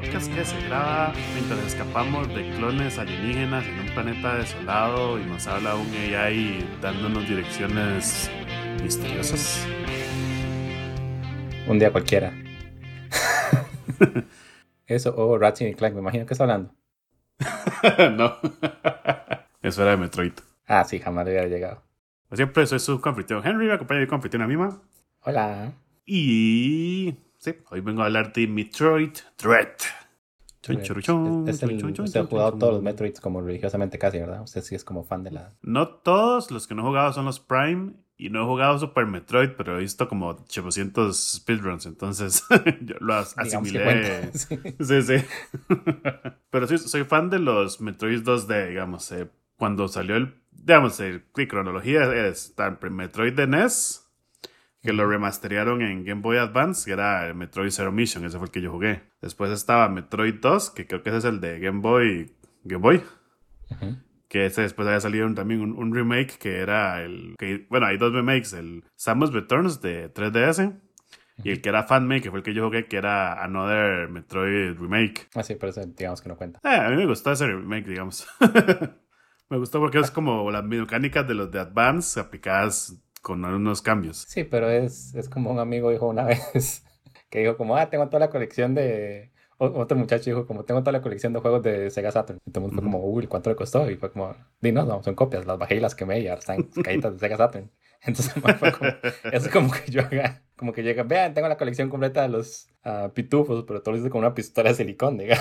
Podcast que se graba mientras escapamos de clones alienígenas en un planeta desolado y nos habla un AI dándonos direcciones misteriosas. Un día cualquiera. Eso, o oh, Ratchet y Clank, me imagino que está hablando. no. Eso era de Metroid. Ah, sí, jamás le hubiera llegado. Como siempre, soy su confitrión Henry, me acompaña mi confitriona Mima. Hola. Y sí, hoy vengo a hablar de Metroid Dread. usted ha jugado todos los Metroids como religiosamente casi, ¿verdad? Usted sí es como fan de la... No todos, los que no he jugado son los Prime y no he jugado Super Metroid, pero he visto como 800 speedruns, entonces yo lo asimilé. sí, sí. sí. pero sí, soy fan de los Metroid 2D, digamos. Eh, cuando salió el, digamos, el, cronología es Metroid de NES, que lo remasterearon en Game Boy Advance, que era el Metroid Zero Mission, ese fue el que yo jugué. Después estaba Metroid 2, que creo que ese es el de Game Boy. Game Boy. Que ese después había salido también un, remake que era el. Que, bueno, hay dos remakes: el Samus Returns de 3DS. Y el que era Fanmake, que fue el que yo jugué, que era Another Metroid Remake. Ah, sí, pero digamos que no cuenta. Eh, a mí me gustó ese remake, digamos. me gustó porque es como las mecánicas de los de Advance aplicadas con algunos cambios. Sí, pero es, es como un amigo dijo una vez que dijo como, ah, tengo toda la colección de... otro muchacho dijo como, tengo toda la colección de juegos de Sega Saturn. Mundo fue como, uy, ¿cuánto le costó? Y fue como, di, no, no, son copias, las bajé y las quemé y ahora están caídas de Sega Saturn. Entonces fue como, es como que yo haga, como que llega, vean, tengo la colección completa de los uh, pitufos, pero todo lo hice con una pistola de silicón, diga.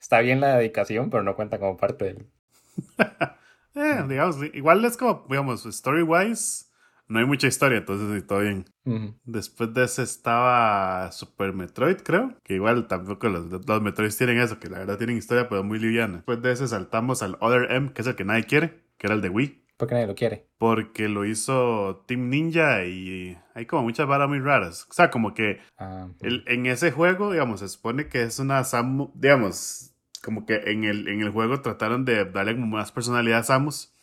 Está bien la dedicación, pero no cuenta como parte del... Eh, digamos, igual es como, digamos, story-wise, no hay mucha historia, entonces todo bien. Después de ese estaba Super Metroid, creo, que igual tampoco los, los Metroids tienen eso, que la verdad tienen historia, pero muy liviana. Después de ese saltamos al Other M, que es el que nadie quiere, que era el de Wii. ¿Por qué nadie lo quiere? Porque lo hizo Team Ninja y hay como muchas varas muy raras. O sea, como que ah, el, en ese juego, digamos, se supone que es una Samu, digamos, como que en el, en el juego trataron de darle como más personalidad a Samus.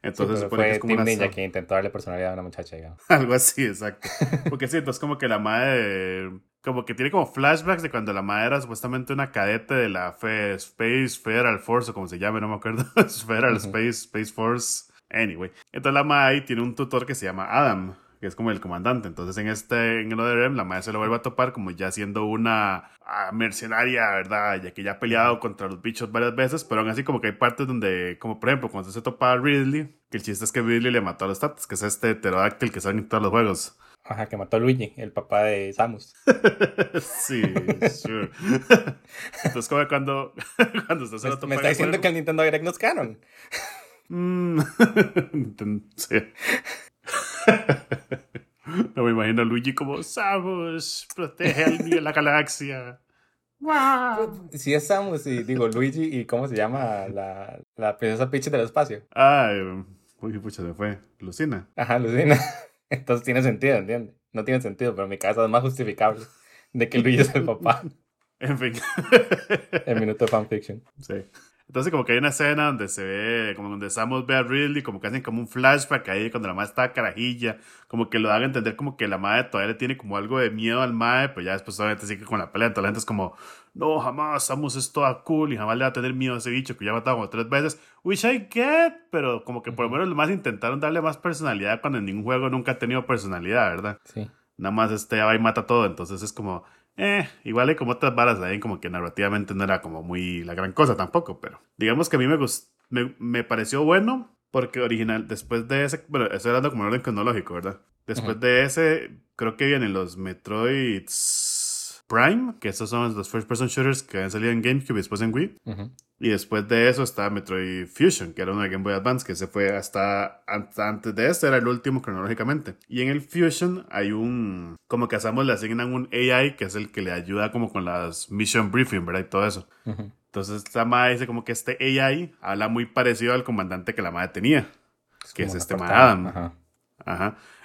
Entonces sí, fue como Team Ninja que intentó darle personalidad a una muchacha, digamos. Algo así, exacto. Porque sí, entonces como que la madre... Como que tiene como flashbacks de cuando la madre era supuestamente una cadete de la Fe, Space Federal Force, o como se llame, no me acuerdo. Federal Space, Space Force. Anyway. Entonces la madre tiene un tutor que se llama Adam que es como el comandante. Entonces en este, en el ODRM, la madre se lo vuelve a topar como ya siendo una ah, mercenaria, ¿verdad? Ya que ya ha peleado contra los bichos varias veces, pero aún así como que hay partes donde, como por ejemplo, cuando se topa a Ridley, que el chiste es que Ridley le mató a los Tatas, que es este pterodáctil que sale en todos los juegos. Ajá, que mató a Luigi, el papá de Samus. sí, sure. Entonces, como cuando, cuando se lo topa. Me está diciendo que el Nintendo Direct no es canon. Mm. sí. no me imagino a Luigi como Samus, protege al mío la galaxia. ¡Wow! Si es Samus y digo Luigi y cómo se llama la, la princesa Peach del espacio. Ay, uy, pucha, se fue. Lucina. Ajá, Lucina. Entonces tiene sentido, ¿entiendes? No tiene sentido, pero en mi cabeza es más justificable de que Luigi es el papá. en fin. el minuto de fanfiction. Sí. Entonces como que hay una escena donde se ve, como donde Samus ve a Ridley, como que hacen como un flashback ahí cuando la madre está carajilla, como que lo dan a entender como que la madre todavía le tiene como algo de miedo al madre, pero ya después obviamente sigue con la pelea, entonces la gente es como, no, jamás Samus es toda cool y jamás le va a tener miedo a ese bicho que ya ha matado como tres veces, which I get, pero como que por lo menos lo más intentaron darle más personalidad cuando en ningún juego nunca ha tenido personalidad, ¿verdad? Sí. Nada más este va y mata todo, entonces es como, eh, igual hay como otras varas ahí, como que narrativamente no era como muy la gran cosa tampoco, pero digamos que a mí me, gustó, me, me pareció bueno porque original, después de ese, bueno, estoy hablando como en orden cronológico, ¿verdad? Después de ese, creo que vienen los Metroids Prime, que esos son los first person shooters que han salido en GameCube y después en Wii. Y después de eso está Metroid Fusion, que era uno de Game Boy Advance, que se fue hasta, antes de este, era el último cronológicamente. Y en el Fusion hay un, como que hacemos, le asignan un AI, que es el que le ayuda como con las mission briefing, ¿verdad? Y todo eso. Entonces esta madre dice como que este AI habla muy parecido al comandante que la madre tenía, que es este Adam. Ajá.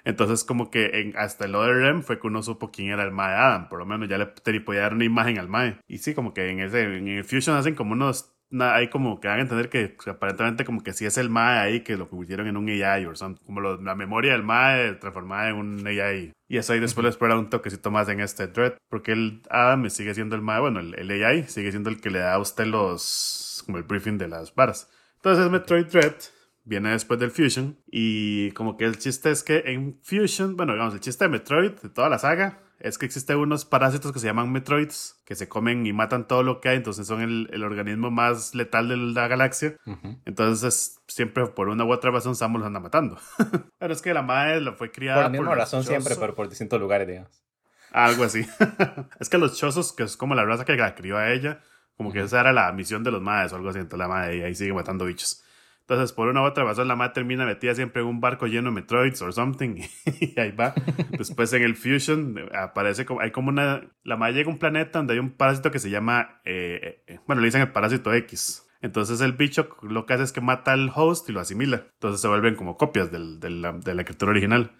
Entonces, como que en, hasta el Other M fue que uno supo quién era el Mae Adam. Por lo menos ya le podía dar una imagen al Mae. Y sí, como que en, ese, en el Fusion hacen como unos hay como que van a entender que aparentemente como que sí es el MAE ahí que lo convirtieron en un AI o son como la memoria del MAE transformada en un AI. Y eso ahí después les espera un toquecito más en este thread, porque el Adam sigue siendo el MAE, bueno, el, AI sigue siendo el que le da a usted los, como el briefing de las varas. Entonces Metroid Dread viene después del Fusion y como que el chiste es que en Fusion, bueno, digamos, el chiste de Metroid, de toda la saga, es que existen unos parásitos que se llaman Metroids, que se comen y matan todo lo que hay, entonces son el, organismo más letal de la galaxia. Entonces, siempre por una u otra razón Samus los anda matando. pero es que la madre lo fue criada. Por la misma razón siempre, pero por distintos lugares, digamos. Algo así. es que los chozos, que es como la raza que la crió a ella, como que esa era la misión de los madres o algo así, entonces la madre ahí sigue matando bichos. Entonces, por una u otra razón, la madre termina metida siempre en un barco lleno de Metroids o something. Y ahí va. Después en el Fusion aparece como, hay como una, la madre llega a un planeta donde hay un parásito que se llama, eh, eh, bueno, le dicen el parásito X. Entonces el bicho lo que hace es que mata al host y lo asimila. Entonces se vuelven como copias del, de la escritura original.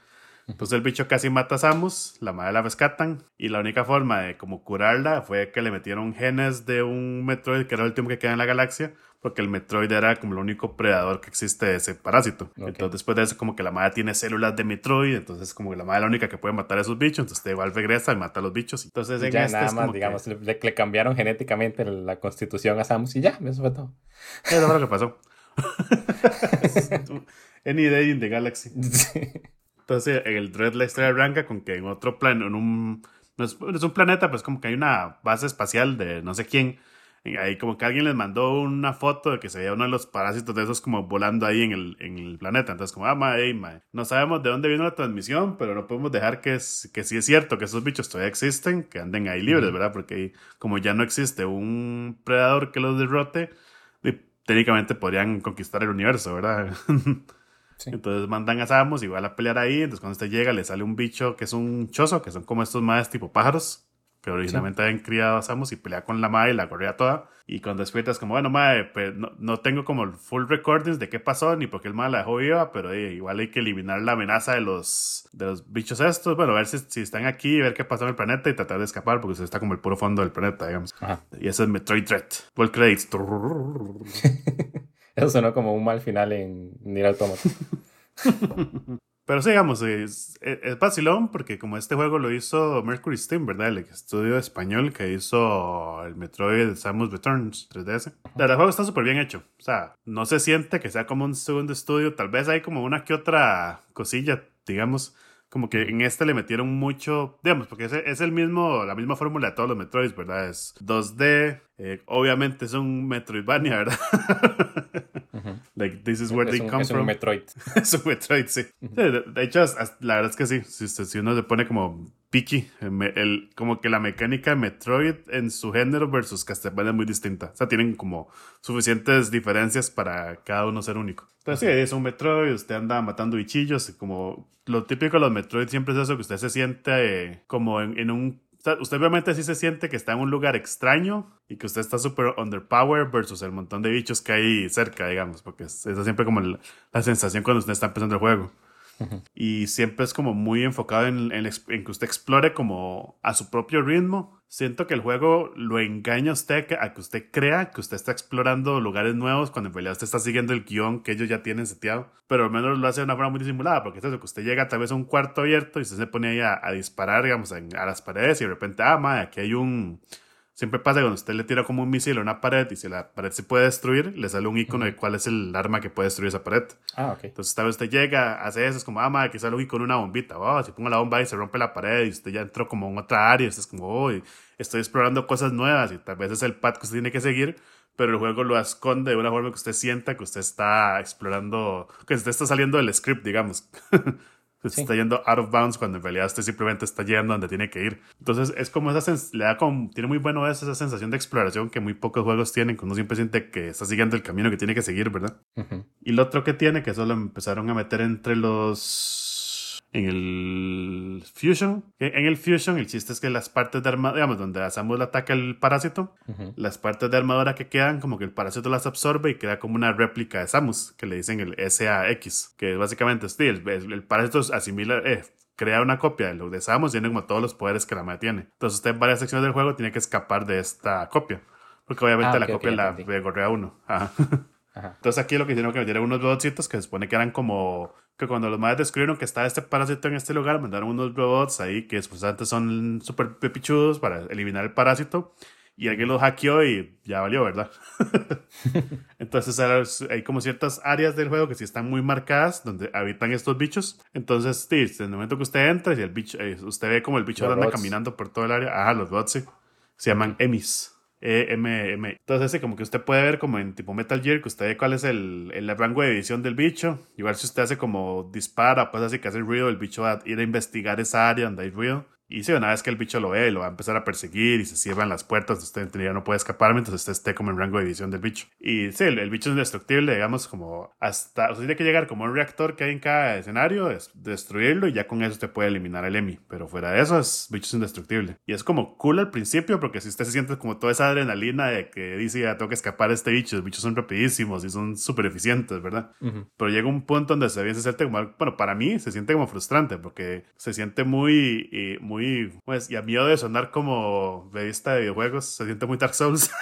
Entonces el bicho casi mata a Samus, la madre la rescatan y la única forma de como curarla fue que le metieron genes de un Metroid que era el último que queda en la galaxia porque el Metroid era como el único predador que existe de ese parásito. Entonces después de eso como que la madre tiene células de Metroid, entonces como que la madre es la única que puede matar a esos bichos, entonces igual regresa y mata a los bichos. Entonces ya este nada más, digamos, le, cambiaron genéticamente la constitución a Samus y ya, eso fue todo. Eso fue lo que pasó. Any day in the galaxy. Entonces el Dread la historia arranca con que en otro plano, en un... No es, es un planeta, pues como que hay una base espacial de no sé quién Ahí como que alguien les mandó una foto de que se veía uno de los parásitos de esos como volando ahí en el, en el planeta. Entonces como, ah, mae, mae. No sabemos de dónde vino la transmisión, pero no podemos dejar que, es, que sí es cierto que esos bichos todavía existen, que anden ahí libres, ¿verdad? Porque como ya no existe un predador que los derrote, técnicamente podrían conquistar el universo, ¿verdad? Entonces mandan a Samus igual a pelear ahí. Entonces cuando usted llega le sale un bicho que es un chozo, que son como estos más tipo pájaros que originalmente habían criado a Samus y pelea con la madre y la corría toda. Y cuando despiertas, como, bueno, madre, pues no, no, tengo como el full recordings de qué pasó ni por qué el madre la dejó viva, pero eh, igual hay que eliminar la amenaza de los, de los bichos estos. Bueno, a ver si, si, están aquí, ver qué pasó en el planeta y tratar de escapar, porque usted está como el puro fondo del planeta, digamos. Y ese es Metroid Dread. Full credits. Eso sonó como un mal final en Nier Automata. Pero sigamos, es, es vacilón porque como este juego lo hizo Mercury Steam, ¿verdad? El estudio español que hizo el Metroid Samus Returns 3DS. La verdad, el juego está súper bien hecho. O sea, no se siente que sea como un segundo estudio. Tal vez hay como una que otra cosilla, digamos, como que en este le metieron mucho, digamos, porque es, es el mismo, la misma fórmula de todos los Metroids, ¿verdad? Es 2D, eh, obviamente es un Metroidvania, ¿verdad? Like, this is where they come from. Es un Metroid. es un Metroid, sí. de, hecho, la verdad es que sí. Si, si uno se pone como picky, el, como que la mecánica de Metroid en su género versus Castlevania es muy distinta. O sea, tienen como suficientes diferencias para cada uno ser único. Entonces, sí, es un Metroid, usted anda matando bichillos, como lo típico de los Metroid siempre es eso, que usted se siente eh, como en un usted obviamente sí se siente que está en un lugar extraño y que usted está súper underpowered versus el montón de bichos que hay cerca, digamos, porque esa es siempre como la sensación cuando usted está empezando el juego. Y siempre es como muy enfocado en, que usted explore como a su propio ritmo. Siento que el juego lo engaña a usted a que usted crea que usted está explorando lugares nuevos cuando en realidad usted está siguiendo el guion que ellos ya tienen seteado. Pero al menos lo hace de una forma muy disimulada, porque es que usted llega tal vez a un cuarto abierto y usted se pone ahí a, disparar, digamos, a las paredes y de repente, ah, madre, aquí hay un Siempre pasa cuando usted le tira como un misil a una pared y si la pared se puede destruir, le sale un icono de cuál es el arma que puede destruir esa pared. Ah, ok. Entonces, tal vez usted llega, hace eso, es como, ah, madre, aquí sale un icono una bombita. Oh, si pongo la bomba y se rompe la pared y usted ya entró como en otra área, usted es como, oh, estoy explorando cosas nuevas y tal vez es el path que usted tiene que seguir, pero el juego lo esconde de una forma que usted sienta que usted está explorando, que usted está saliendo del script, digamos. Se está yendo out of bounds cuando en realidad usted simplemente está yendo donde tiene que ir. Entonces es como esa le da como, tiene muy bueno esa sensación de exploración que muy pocos juegos tienen, cuando uno siempre siente que está siguiendo el camino que tiene que seguir, ¿verdad? Y lo otro que tiene, que eso lo empezaron a meter entre los en el Fusion. En el Fusion, el chiste es que las partes de armadura, digamos, donde Samus le ataca el parásito, las partes de armadura que quedan, como que el parásito las absorbe y queda como una réplica de Samus, que le dicen el SAX, que básicamente sí, el, el, parásito asimila, eh, crea una copia de lo de Samus, tiene como todos los poderes que la madre tiene. Entonces, usted en varias secciones del juego tiene que escapar de esta copia. Porque obviamente Ah, la copia la entendí. de Gorrea 1. Ajá. Ajá. Entonces aquí lo que hicieron que metieron unos robotcitos que se supone que eran como que cuando los madres descubrieron que estaba este parásito en este lugar, mandaron unos robots ahí que supuestamente son súper pepichudos para eliminar el parásito y alguien los hackeó y ya valió, ¿verdad? Entonces hay como ciertas áreas del juego que sí están muy marcadas donde habitan estos bichos. Entonces, sí, en el momento que usted entra y el bicho, eh, usted ve como el bicho Los anda caminando por todo el área. Ajá, los robots, sí. Se llaman emis. E-M-M. Entonces, sí, como que usted puede ver como en tipo Metal Gear, que usted ve cuál es el, el rango de visión del bicho. Igual si usted hace como dispara, pues así que hace ruido, el bicho va a ir a investigar esa área donde hay ruido. Y sí, una vez que el bicho lo ve, lo va a empezar a perseguir y se cierran las puertas, usted teoría no puede escapar mientras usted esté como en rango de visión del bicho. Y sí, el, el bicho es indestructible, digamos, como hasta, usted tiene que llegar como a un reactor que hay en cada escenario, es- destruirlo y ya con eso usted puede eliminar el EMI. Pero fuera de eso, es bicho es indestructible. Y es como cool al principio, porque si usted se siente como toda esa adrenalina de que dice, ya tengo que escapar de este bicho, los bichos son rapidísimos y son súper eficientes, ¿verdad? Ujú. Pero llega un punto donde se, se siente como, bueno, para mí se siente como frustrante porque se siente muy, eh, muy, pues, y a miedo de sonar como revista de videojuegos, se siente muy Dark Souls.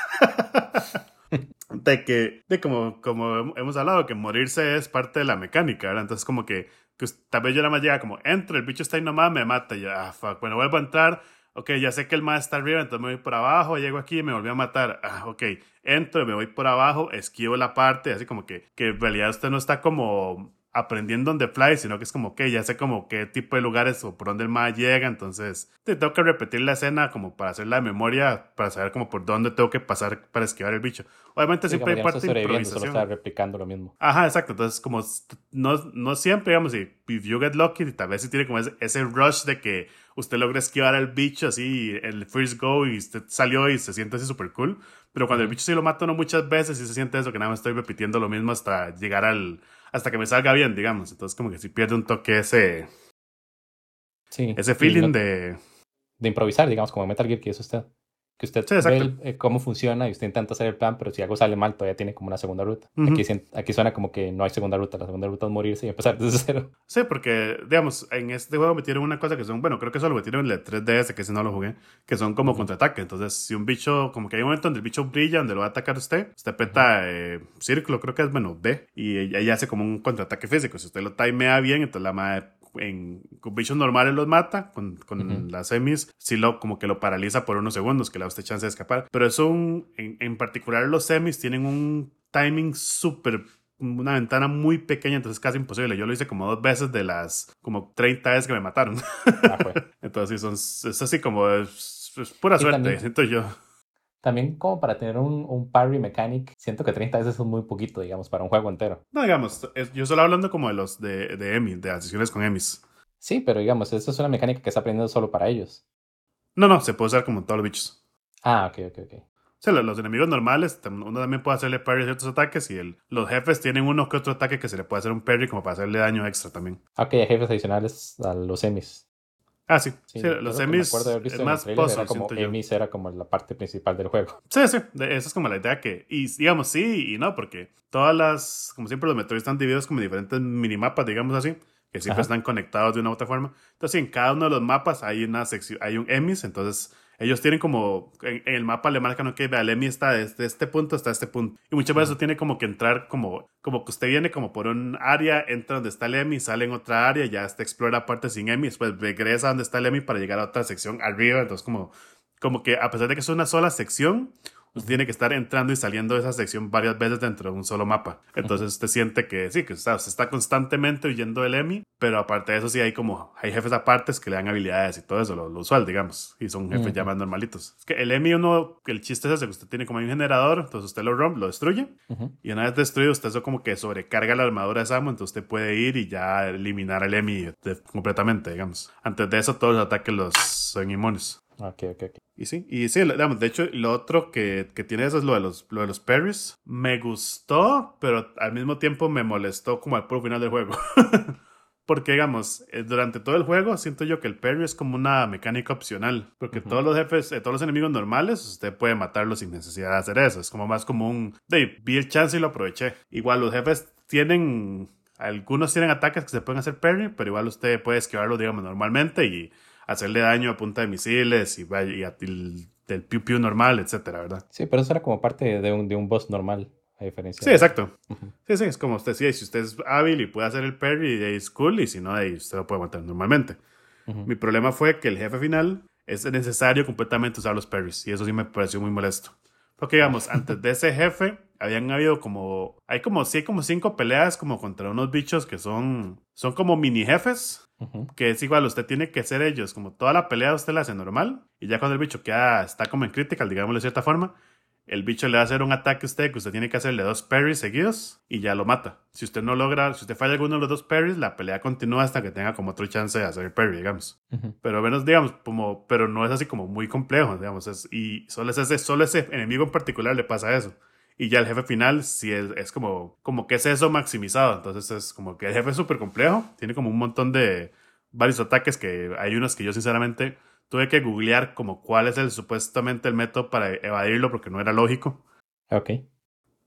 de que, de como, como hemos hablado, que morirse es parte de la mecánica, ¿verdad? Entonces como que, que tal vez yo nada más llega como, entro, el bicho está ahí nomás, me mata, ya, ah, fuck, bueno, vuelvo a entrar, ok, ya sé que el más está arriba, entonces me voy por abajo, llego aquí y me volvió a matar, ah, ok, entro, me voy por abajo, esquivo la parte, así como que, que en realidad usted no está como aprendiendo on the fly, sino que es como que ya sé como qué tipo de lugares o por dónde el más llega, entonces te tengo que repetir la escena como para hacer la memoria, para saber como por dónde tengo que pasar para esquivar el bicho. Obviamente siempre hay parte de solo improvisación. está replicando lo mismo. Ajá, exacto. Entonces, como no, no siempre, digamos, si if you get lucky, tal vez si tiene como ese, ese rush de que usted logra esquivar al bicho así, el first go y usted salió y se siente así súper cool. Pero cuando el bicho sí lo mata uno muchas veces y se siente eso, que nada más estoy repitiendo lo mismo hasta llegar al. Hasta que me salga bien, digamos. Entonces, como que si pierde un toque ese, Sí. ese feeling no- de. de improvisar, digamos, como en Metal Gear, que es usted. Que usted Sí, ve el- eh, cómo funciona y usted intenta hacer el plan, pero si algo sale mal, todavía tiene como una segunda ruta. Ujú. aquí, sien- aquí suena como que no hay segunda ruta. La segunda ruta es morirse y empezar desde cero. Sí, porque, digamos, en este juego metieron una cosa que son, bueno, creo que eso lo metieron en el 3DS, que ese no lo jugué, que son como contraataque. Entonces, si un bicho, como que hay un momento donde el bicho brilla, donde lo va a atacar usted, usted peta eh, círculo, creo que es, bueno, D, y ahí hace como un contraataque físico. Si usted lo timea bien, entonces la madre en, bichos normales los mata, con, con Ujú. las semis, sí lo, como que lo paraliza por unos segundos, que le da usted chance de escapar. Pero eso, un- en, en particular los semis tienen un timing súper una ventana muy pequeña, entonces casi imposible. Yo lo hice como dos veces de las como 30 veces que me mataron. Ah, fue. Entonces, son, es así como es, es pura Y suerte, también- siento yo. También como para tener un, un parry mechanic, siento que 30 veces es muy poquito, digamos, para un juego entero. No, digamos, es- yo solo hablando como de los de, de Emi, de las sesiones con Emis. Sí, pero digamos, eso es una mecánica que está aprendiendo solo para ellos. No, no, se puede usar como en todos los bichos. Ah, ok, ok, ok. O sea, los, los enemigos normales, uno también puede hacerle parry a ciertos ataques y el, los jefes tienen uno que otro ataque que se le puede hacer un parry como para hacerle daño extra también. Ah, Ok, hay jefes adicionales a los emis. Ah, sí. Sí, sí, los más trailer, puzzle, era como emis era como la parte principal del juego. Sí, sí, esa es como la idea que, y digamos sí y no, porque todas las, como siempre los Metroid están divididos como en diferentes minimapas, digamos así, que siempre Ajá. están conectados de una u otra forma. Entonces, en cada uno de los mapas hay una sección, hay un EMIS, entonces ellos tienen como, en, en el mapa le marcan, ok, vea, el EMI está desde este punto hasta este punto. Y muchas veces tiene como que entrar como, como que usted viene como por un área, entra donde está el EMI, sale en otra área, ya está explora parte sin EMI, después regresa donde está el EMI para llegar a otra sección arriba, entonces como, como que a pesar de que es una sola sección, usted tiene que estar entrando y saliendo de esa sección varias veces dentro de un solo mapa. Entonces usted siente que sí, que se está constantemente huyendo del EMI, pero aparte de eso sí hay como, hay jefes apartes que le dan habilidades y todo eso, lo, lo usual, digamos, y son jefes ya Ujú. más normalitos. Es que el EMI uno, el chiste es ese, que usted tiene como un generador, entonces usted lo rompe, lo destruye, y una vez destruido usted eso como que sobrecarga la armadura de Samu, entonces usted puede ir y ya eliminar el EMI de- completamente, digamos. Antes de eso todos los ataques los son inmunes. Ok, ok, ok. Y sí, y sí, digamos, de hecho, lo otro que, que tiene eso es lo de los, lo de los parries. Me gustó, pero al mismo tiempo me molestó como al puro final del juego. Porque, digamos, eh, durante todo el juego siento yo que el parry es como una mecánica opcional. Porque Ujú. todos los jefes, eh, todos los enemigos normales, usted puede matarlos sin necesidad de hacer eso. Es como más como un... De, vi el chance y lo aproveché. Igual los jefes tienen... Algunos tienen ataques que se pueden hacer parry, pero igual usted puede esquivarlo, digamos, normalmente y hacerle daño a punta de misiles y, y a- y del piu piu normal, etcétera, ¿verdad? Sí, pero eso era como parte de un, de un boss normal, a diferencia. Sí, exacto. Sí, sí, es como usted decía, si usted es hábil y puede hacer el parry, es cool, y si no, ahí usted lo puede matar normalmente. Mi problema fue que el jefe final es necesario completamente usar los parries, y eso sí me pareció muy molesto. Porque, digamos, antes de ese jefe, habían habido como. Hay como, sí, como cinco peleas como contra unos bichos que son. Son como mini jefes. Que es igual, usted tiene que ser ellos. Como toda la pelea usted la hace normal. Y ya cuando el bicho queda, está como en critical, digámoslo de cierta forma, el bicho le va a hacer un ataque a usted que usted tiene que hacerle dos parries seguidos y ya lo mata. Si usted no logra, si usted falla alguno de los dos parries, la pelea continúa hasta que tenga como otro chance de hacer el parry, digamos. Pero menos, digamos, como, pero no es así como muy complejo, digamos. Es, y solo ese, solo ese enemigo en particular le pasa eso. Y ya el jefe final sí es, es como, como que es eso maximizado. Entonces es como que el jefe es súper complejo. Tiene como un montón de varios ataques que hay unos que yo sinceramente tuve que googlear como cuál es el supuestamente el método para evadirlo porque no era lógico. Ok.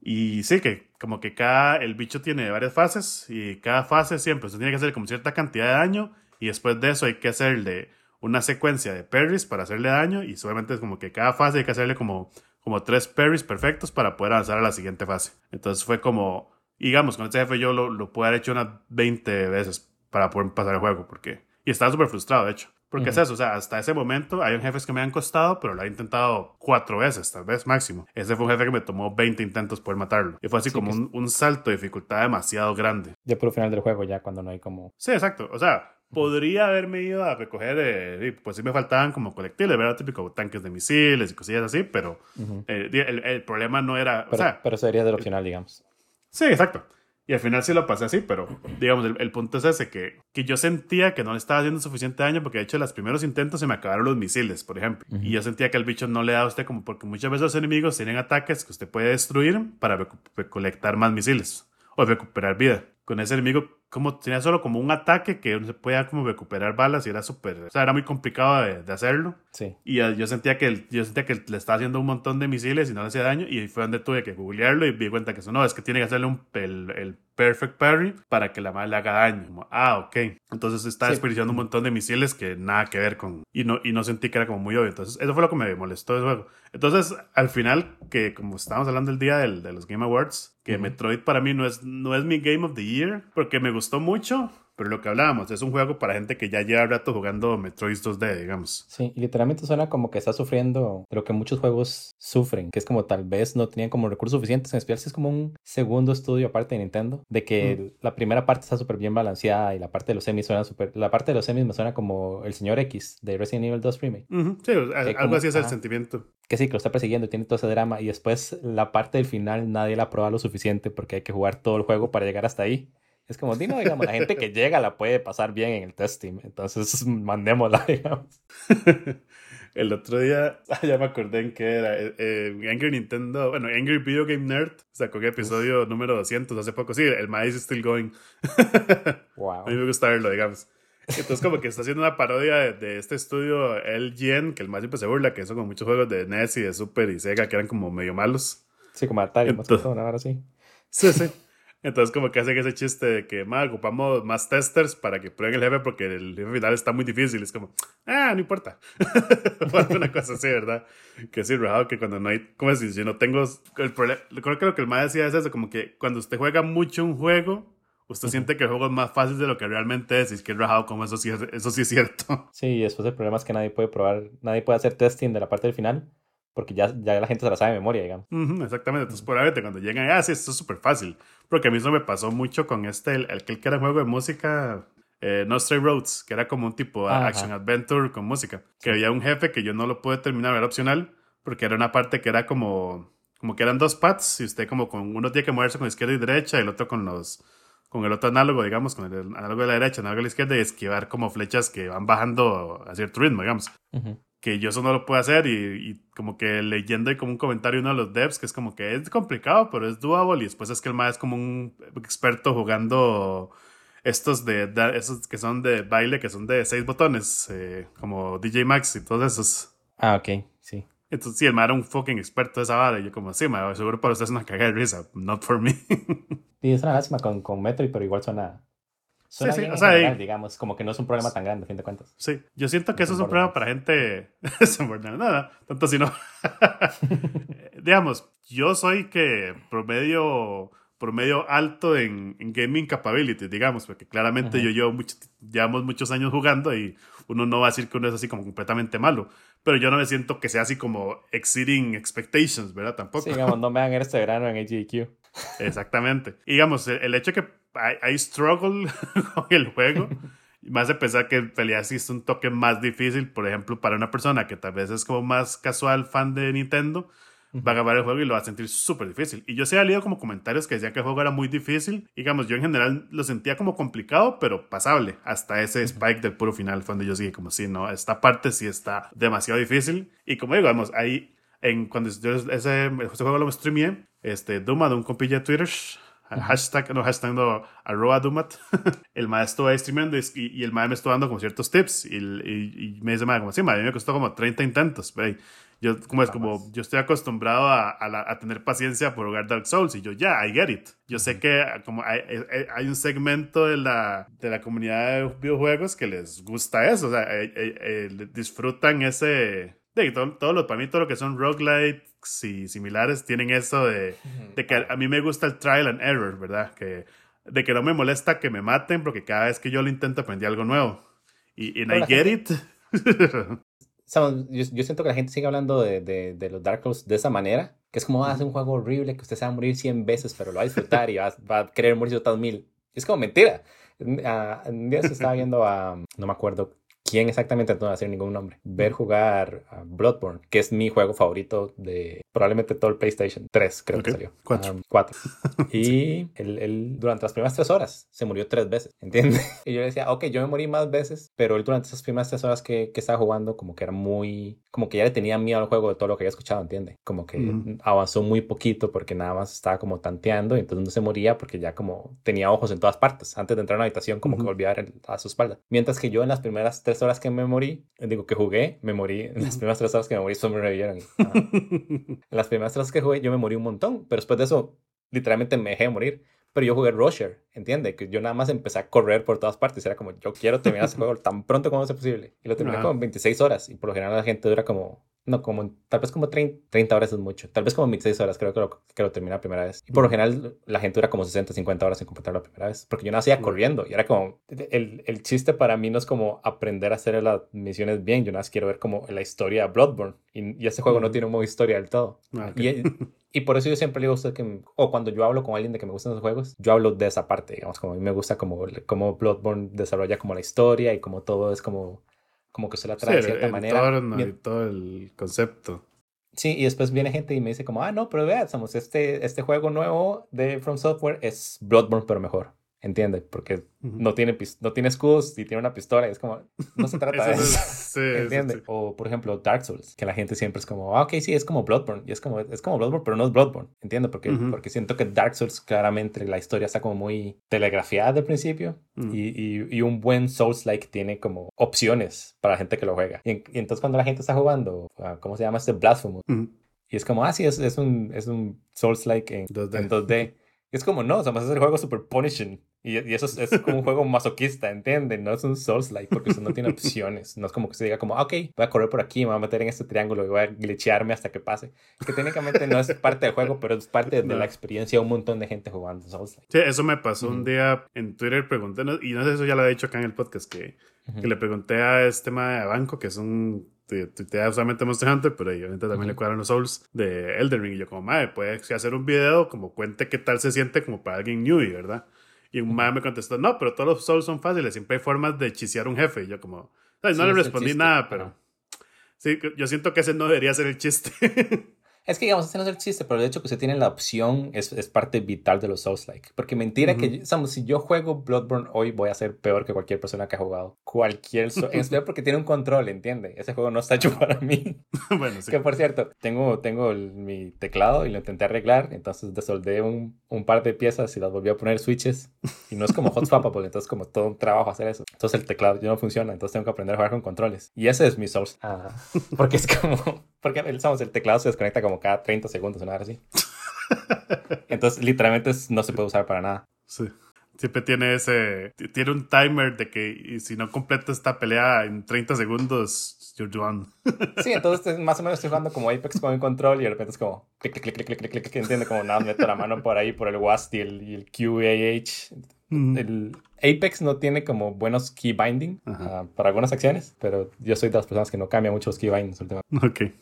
Y sí, que como que cada, el bicho tiene varias fases y cada fase siempre se tiene que hacer como cierta cantidad de daño y después de eso hay que hacerle una secuencia de parries para hacerle daño y solamente es como que cada fase hay que hacerle como, como tres parries perfectos para poder avanzar a la siguiente fase. Entonces fue como, digamos, con este jefe yo lo, lo pude haber hecho unas 20 veces para poder pasar el juego porque... Y estaba súper frustrado, de hecho. Porque es eso, o sea, hasta ese momento hay jefes que me han costado, pero lo he intentado cuatro veces, tal vez máximo. Ese fue un jefe que me tomó 20 intentos poder matarlo. Y fue así como un, un, salto de dificultad demasiado grande. Ya por el final del juego, ya cuando no hay como... Sí, exacto. O sea, podría haberme ido a recoger, eh, pues sí me faltaban como colectibles, ¿verdad? Típico tanques de misiles y cosillas así, pero eh, el, el, problema no era... Pero, o sea, pero sería del opcional, digamos. Sí, exacto. Y al final sí lo pasé así, pero digamos, el, el, punto es ese, que, que yo sentía que no le estaba haciendo suficiente daño porque de hecho los primeros intentos se me acabaron los misiles, por ejemplo. Uh -huh. Y yo sentía que el bicho no le da a usted como porque muchas veces los enemigos tienen ataques que usted puede destruir para recolectar más misiles o recuperar vida. Con ese enemigo como tenía solo como un ataque que no se podía como recuperar balas y era súper, o sea, era muy complicado de, de, hacerlo. Sí. Y yo sentía que yo sentía que le estaba haciendo un montón de misiles y no le hacía daño y fue donde tuve que googlearlo y me di cuenta que eso no, es que tiene que hacerle un, el, el perfect parry para que la madre le haga daño. Ah, ok. Entonces está sí. desperdiciando un montón de misiles que nada que ver con y no y no sentí que era como muy obvio. Entonces, eso fue lo que me molestó del juego. Entonces, al final que como estábamos hablando el día del, de los Game Awards, que uh -huh. Metroid para mí no es no es mi Game of the Year porque me gustó mucho, pero lo que hablábamos, es un juego para gente que ya lleva rato jugando Metroid 2D, digamos. Sí, y literalmente suena como que está sufriendo de lo que muchos juegos sufren, que es como tal vez no tenían como recursos suficientes, en especial si es como un segundo estudio aparte de Nintendo, de que mm. la primera parte está súper bien balanceada y la parte de los semis suena súper... La parte de los semis me suena como el señor X de Resident Evil 2 Remake. Uh -huh. Sí, algo como, así es el sentimiento. Que sí, que lo está persiguiendo tiene todo ese drama y después la parte del final nadie la prueba lo suficiente porque hay que jugar todo el juego para llegar hasta ahí. Es como, Dino, digamos, la gente que llega la puede pasar bien en el testing. Entonces, mandémosla, digamos. el otro día, ya me acordé en qué era. Eh, Angry Nintendo, bueno, Angry Video Game Nerd sacó el episodio Uf. número 200 hace poco. Sí, el maíz is still going. wow. A mí me gusta verlo, digamos. Entonces, como que está haciendo una parodia de, de este estudio LGN, que el más siempre se burla, que son como muchos juegos de NES y de Super y Sega que eran como medio malos. Sí, como Atari, Entonces, más que todo, ahora sí. Sí, sí. Entonces, como que hacen ese chiste de que, más ocupamos más testers para que prueben el jefe porque el jefe final está muy difícil. Es como, ah, no importa. una cosa así, ¿verdad? Que sí, rajado que cuando no hay, como si no tengo el problema, creo que lo que el más decía es eso, como que cuando usted juega mucho un juego, usted uh -huh. siente que el juego es más fácil de lo que realmente es. Y es que es rajado como eso sí, es, eso sí es cierto. Sí, y después el problema es que nadie puede probar, nadie puede hacer testing de la parte del final porque ya, ya la gente se la sabe de memoria, digamos. Uh -huh, exactamente, entonces probablemente cuando llegan, ah, sí, esto es súper fácil. Porque a mí eso me pasó mucho con este, el, el que era juego de música, eh, No Stray Roads, que era como un tipo Ajá. action adventure con música. Que había un jefe que yo no lo pude terminar, era opcional, porque era una parte que era como, como que eran dos pads, y usted como con uno tiene que moverse con izquierda y derecha, y el otro con los con el otro análogo, digamos, con el análogo de la derecha, el análogo de la izquierda, y esquivar como flechas que van bajando a cierto ritmo, digamos. Uh -huh que yo eso no lo puedo hacer y, y, como que leyendo y como un comentario uno de los devs que es como que es complicado pero es doable y después es que el más es como un experto jugando estos de, de, esos que son de baile que son de seis botones eh, como DJ Max y todos esos. Ah ok sí. Entonces sí el más era un fucking experto de esa vara y yo como sí ma, seguro para ustedes es una cagada de risa not for me. Sí es una lástima con, con Metroid pero igual Suena Sí, sí, o sea, general, y- digamos, como que no es un problema tan grande, a fin de cuentas. Sí, yo siento que eso es un problema para gente. Nada, tanto si no. Digamos, yo soy que promedio, promedio alto en, en gaming capability, digamos, porque claramente Ujú. yo llevo mucho, llevamos muchos años jugando y uno no va a decir que uno es así como completamente malo. Pero yo no me siento que sea así como exceeding expectations, ¿verdad? Tampoco. Sí, digamos, no me hagan este verano en AGQ. Exactamente. Y digamos, el, el hecho de que hay, struggle con el juego me hace pensar que en realidad sí es un toque más difícil, por ejemplo, para una persona que tal vez es como más casual fan de Nintendo, va a acabar el juego y lo va a sentir súper difícil. Y yo sí he leído como comentarios que decían que el juego era muy difícil. Digamos, yo en general lo sentía como complicado, pero pasable. Hasta ese spike del puro final fue donde yo sigue como, sí, no, esta parte sí está demasiado difícil. Y como digo, vamos, ahí, en, cuando yo ese, ese juego lo streameé, este, Duma de un compilla de Twitter, hashtag, no, hashtag, no, arroba Dumat, el maestro ahí streamando y, y el maestro me estuvo dando como ciertos tips y, y, y me dice, madre, como, sí, madre, a mí me costó como 30 intentos, ve. Yo, como es como, yo estoy acostumbrado a, a, la- a tener paciencia por jugar Dark Souls y yo, ya, I get it. Yo sé que como hay, hay- hay un segmento de la, de la comunidad de videojuegos que les gusta eso, o sea, eh, eh, eh, disfrutan ese, de todo, todo lo, para mí todo lo que son roguelikes y similares tienen eso de, de que a, mí me gusta el trial and error, ¿verdad? Que, de que no me molesta que me maten porque cada vez que yo lo intento aprendí algo nuevo. Y, I get gente- it. Sabes, yo, yo siento que la gente sigue hablando de, de, de los Dark Souls de esa manera, que es como, ah, es un juego horrible, que usted se va a morir 100 veces, pero lo va a disfrutar y va, va a querer morirse otras mil. Es como mentira. Ah, un día se estaba viendo a, no me acuerdo quién exactamente, no voy a decir ningún nombre, ver jugar a Bloodborne, que es mi juego favorito de probablemente todo el PlayStation 3, creo que Ok, salió. cuatro. Ah, cuatro. Y él, él, durante las primeras tres horas se murió tres veces, ¿entiendes? Y yo le decía, ok, yo me morí más veces, pero él durante esas primeras tres horas que, que estaba jugando, como que era muy, como que ya le tenía miedo al juego de todo lo que había escuchado, ¿entiendes? Como que Ujú. avanzó muy poquito porque nada más estaba como tanteando y entonces no se moría porque ya como tenía ojos en todas partes. Antes de entrar a una habitación, como que Ujú. volvía a ver a su espalda. Mientras que yo en las primeras tres horas que me morí, digo que jugué, me morí, en las primeras tres horas que me morí, solo me revivieron. Ajá. En las primeras tres que jugué yo me morí un montón, pero después de eso literalmente me dejé de morir. Pero yo jugué Rusher, ¿entiende? Que yo nada más empecé a correr por todas partes. Era como, yo quiero terminar ese juego tan pronto como sea posible. Y lo terminé Ajá. como en 26 horas. Y por lo general la gente dura como, no, como, tal vez como 30, 30 horas es mucho. Tal vez como 26 horas, creo que lo, que lo terminé la primera vez. Y por lo general la gente dura como 60, 50 horas en completar la primera vez. Porque yo nacía Ujú. corriendo. Y era como, el, el chiste para mí no es como aprender a hacer las misiones bien. Yo nada más quiero ver como la historia de Bloodborne. Y, y ese juego no Ujú. tiene un modo historia del todo. Ah, ok. Y, y por eso yo siempre le digo a usted que, o cuando yo hablo con alguien de que me gustan los juegos, yo hablo de esa parte, digamos, como a mí me gusta como, como Bloodborne desarrolla como la historia y como todo es como, como que se la Sí, trae de cierta el manera. y todo el concepto. Sí, y después viene gente y me dice como, ah, no, pero vea, somos este, este juego nuevo de From Software es Bloodborne, pero mejor. ¿Entiende? Porque no tiene, no tiene escudos y tiene una pistola. Y es como, no se trata de Eso eso. es- sí, sí. O, por ejemplo, Dark Souls, que la gente siempre es como, ah, ok, sí, es como Bloodborne. Y es como, es como Bloodborne, pero no es Bloodborne. ¿Entiendes? Porque, porque siento que Dark Souls, claramente, la historia está como muy telegrafiada el principio. Mm. Y, y, y un buen Souls-like tiene como opciones para la gente que lo juega. Y, en- y entonces, cuando la gente está jugando, ah, ¿cómo se llama este Blasphemous? Y es como, ah, sí, es, es un, es un Souls-like en 2D. en 2D. Y es como, no, o sea, más es el juego super punishing. Y, y eso es, es como un juego masoquista, ¿entienden? No es un Souls-like porque usted no tiene opciones. No es como que usted diga como, ah, ok, voy a correr por aquí, me voy a meter en este triángulo y voy a glitchearme hasta que pase. Que técnicamente no es parte del juego, pero es parte de la experiencia de un montón de gente jugando Souls-like. Sí, eso me pasó un Ujú. día en Twitter, pregunté, no- y no sé si eso ya lo he dicho acá en el podcast, que, Ujú. que le pregunté a este tema de Banco, que es un tu- tuitea usualmente Monster Hunter, pero obviamente también le Ujú. cuadran los Souls de Elden Ring. Y yo, como, madre, puede hacer un video, como cuente qué tal se siente como para alguien new, ¿verdad? Y un madre me contestó, no, pero todos los Souls son fáciles, siempre hay formas de chisear un jefe. Y yo, como, "Ay, no Sí, le respondí chiste. nada, pero sí, yo siento que ese no debería ser el chiste. Es que, digamos, ese no es el chiste, pero el hecho que usted tiene la opción es, es parte vital de los Souls-like. Porque mentira que, digamos, si yo juego Bloodborne hoy, voy a ser peor que cualquier persona que ha jugado. Cualquier. So en especial porque tiene un control, ¿entiende? Ese juego no está hecho para mí. bueno, sí. Que por cierto, tengo, tengo el- mi teclado y lo intenté arreglar, entonces desoldé un, un par de piezas y las volví a poner switches. Y no es como hot swappable, entonces como todo un trabajo hacer eso. Entonces el teclado ya no funciona, entonces tengo que aprender a jugar con controles. Y ese es mi source. Ah, porque es como, porque sabes, el teclado se desconecta como cada 30 segundos, una hora así. Entonces literalmente no se puede usar para nada. Sí. Siempre tiene ese. Tiene un timer de que si no completa esta pelea en 30 segundos, you're done. Sí, entonces más o menos estoy jugando como Apex con el control y de repente es como clic, clic, clic, clic, clic, clic, entiende como nada, meto la mano por ahí por el WASD y el, y el QAH. El Apex no tiene como buenos key binding uh, para algunas acciones, pero yo soy de las personas que no cambia mucho los key bindings últimamente. Ok.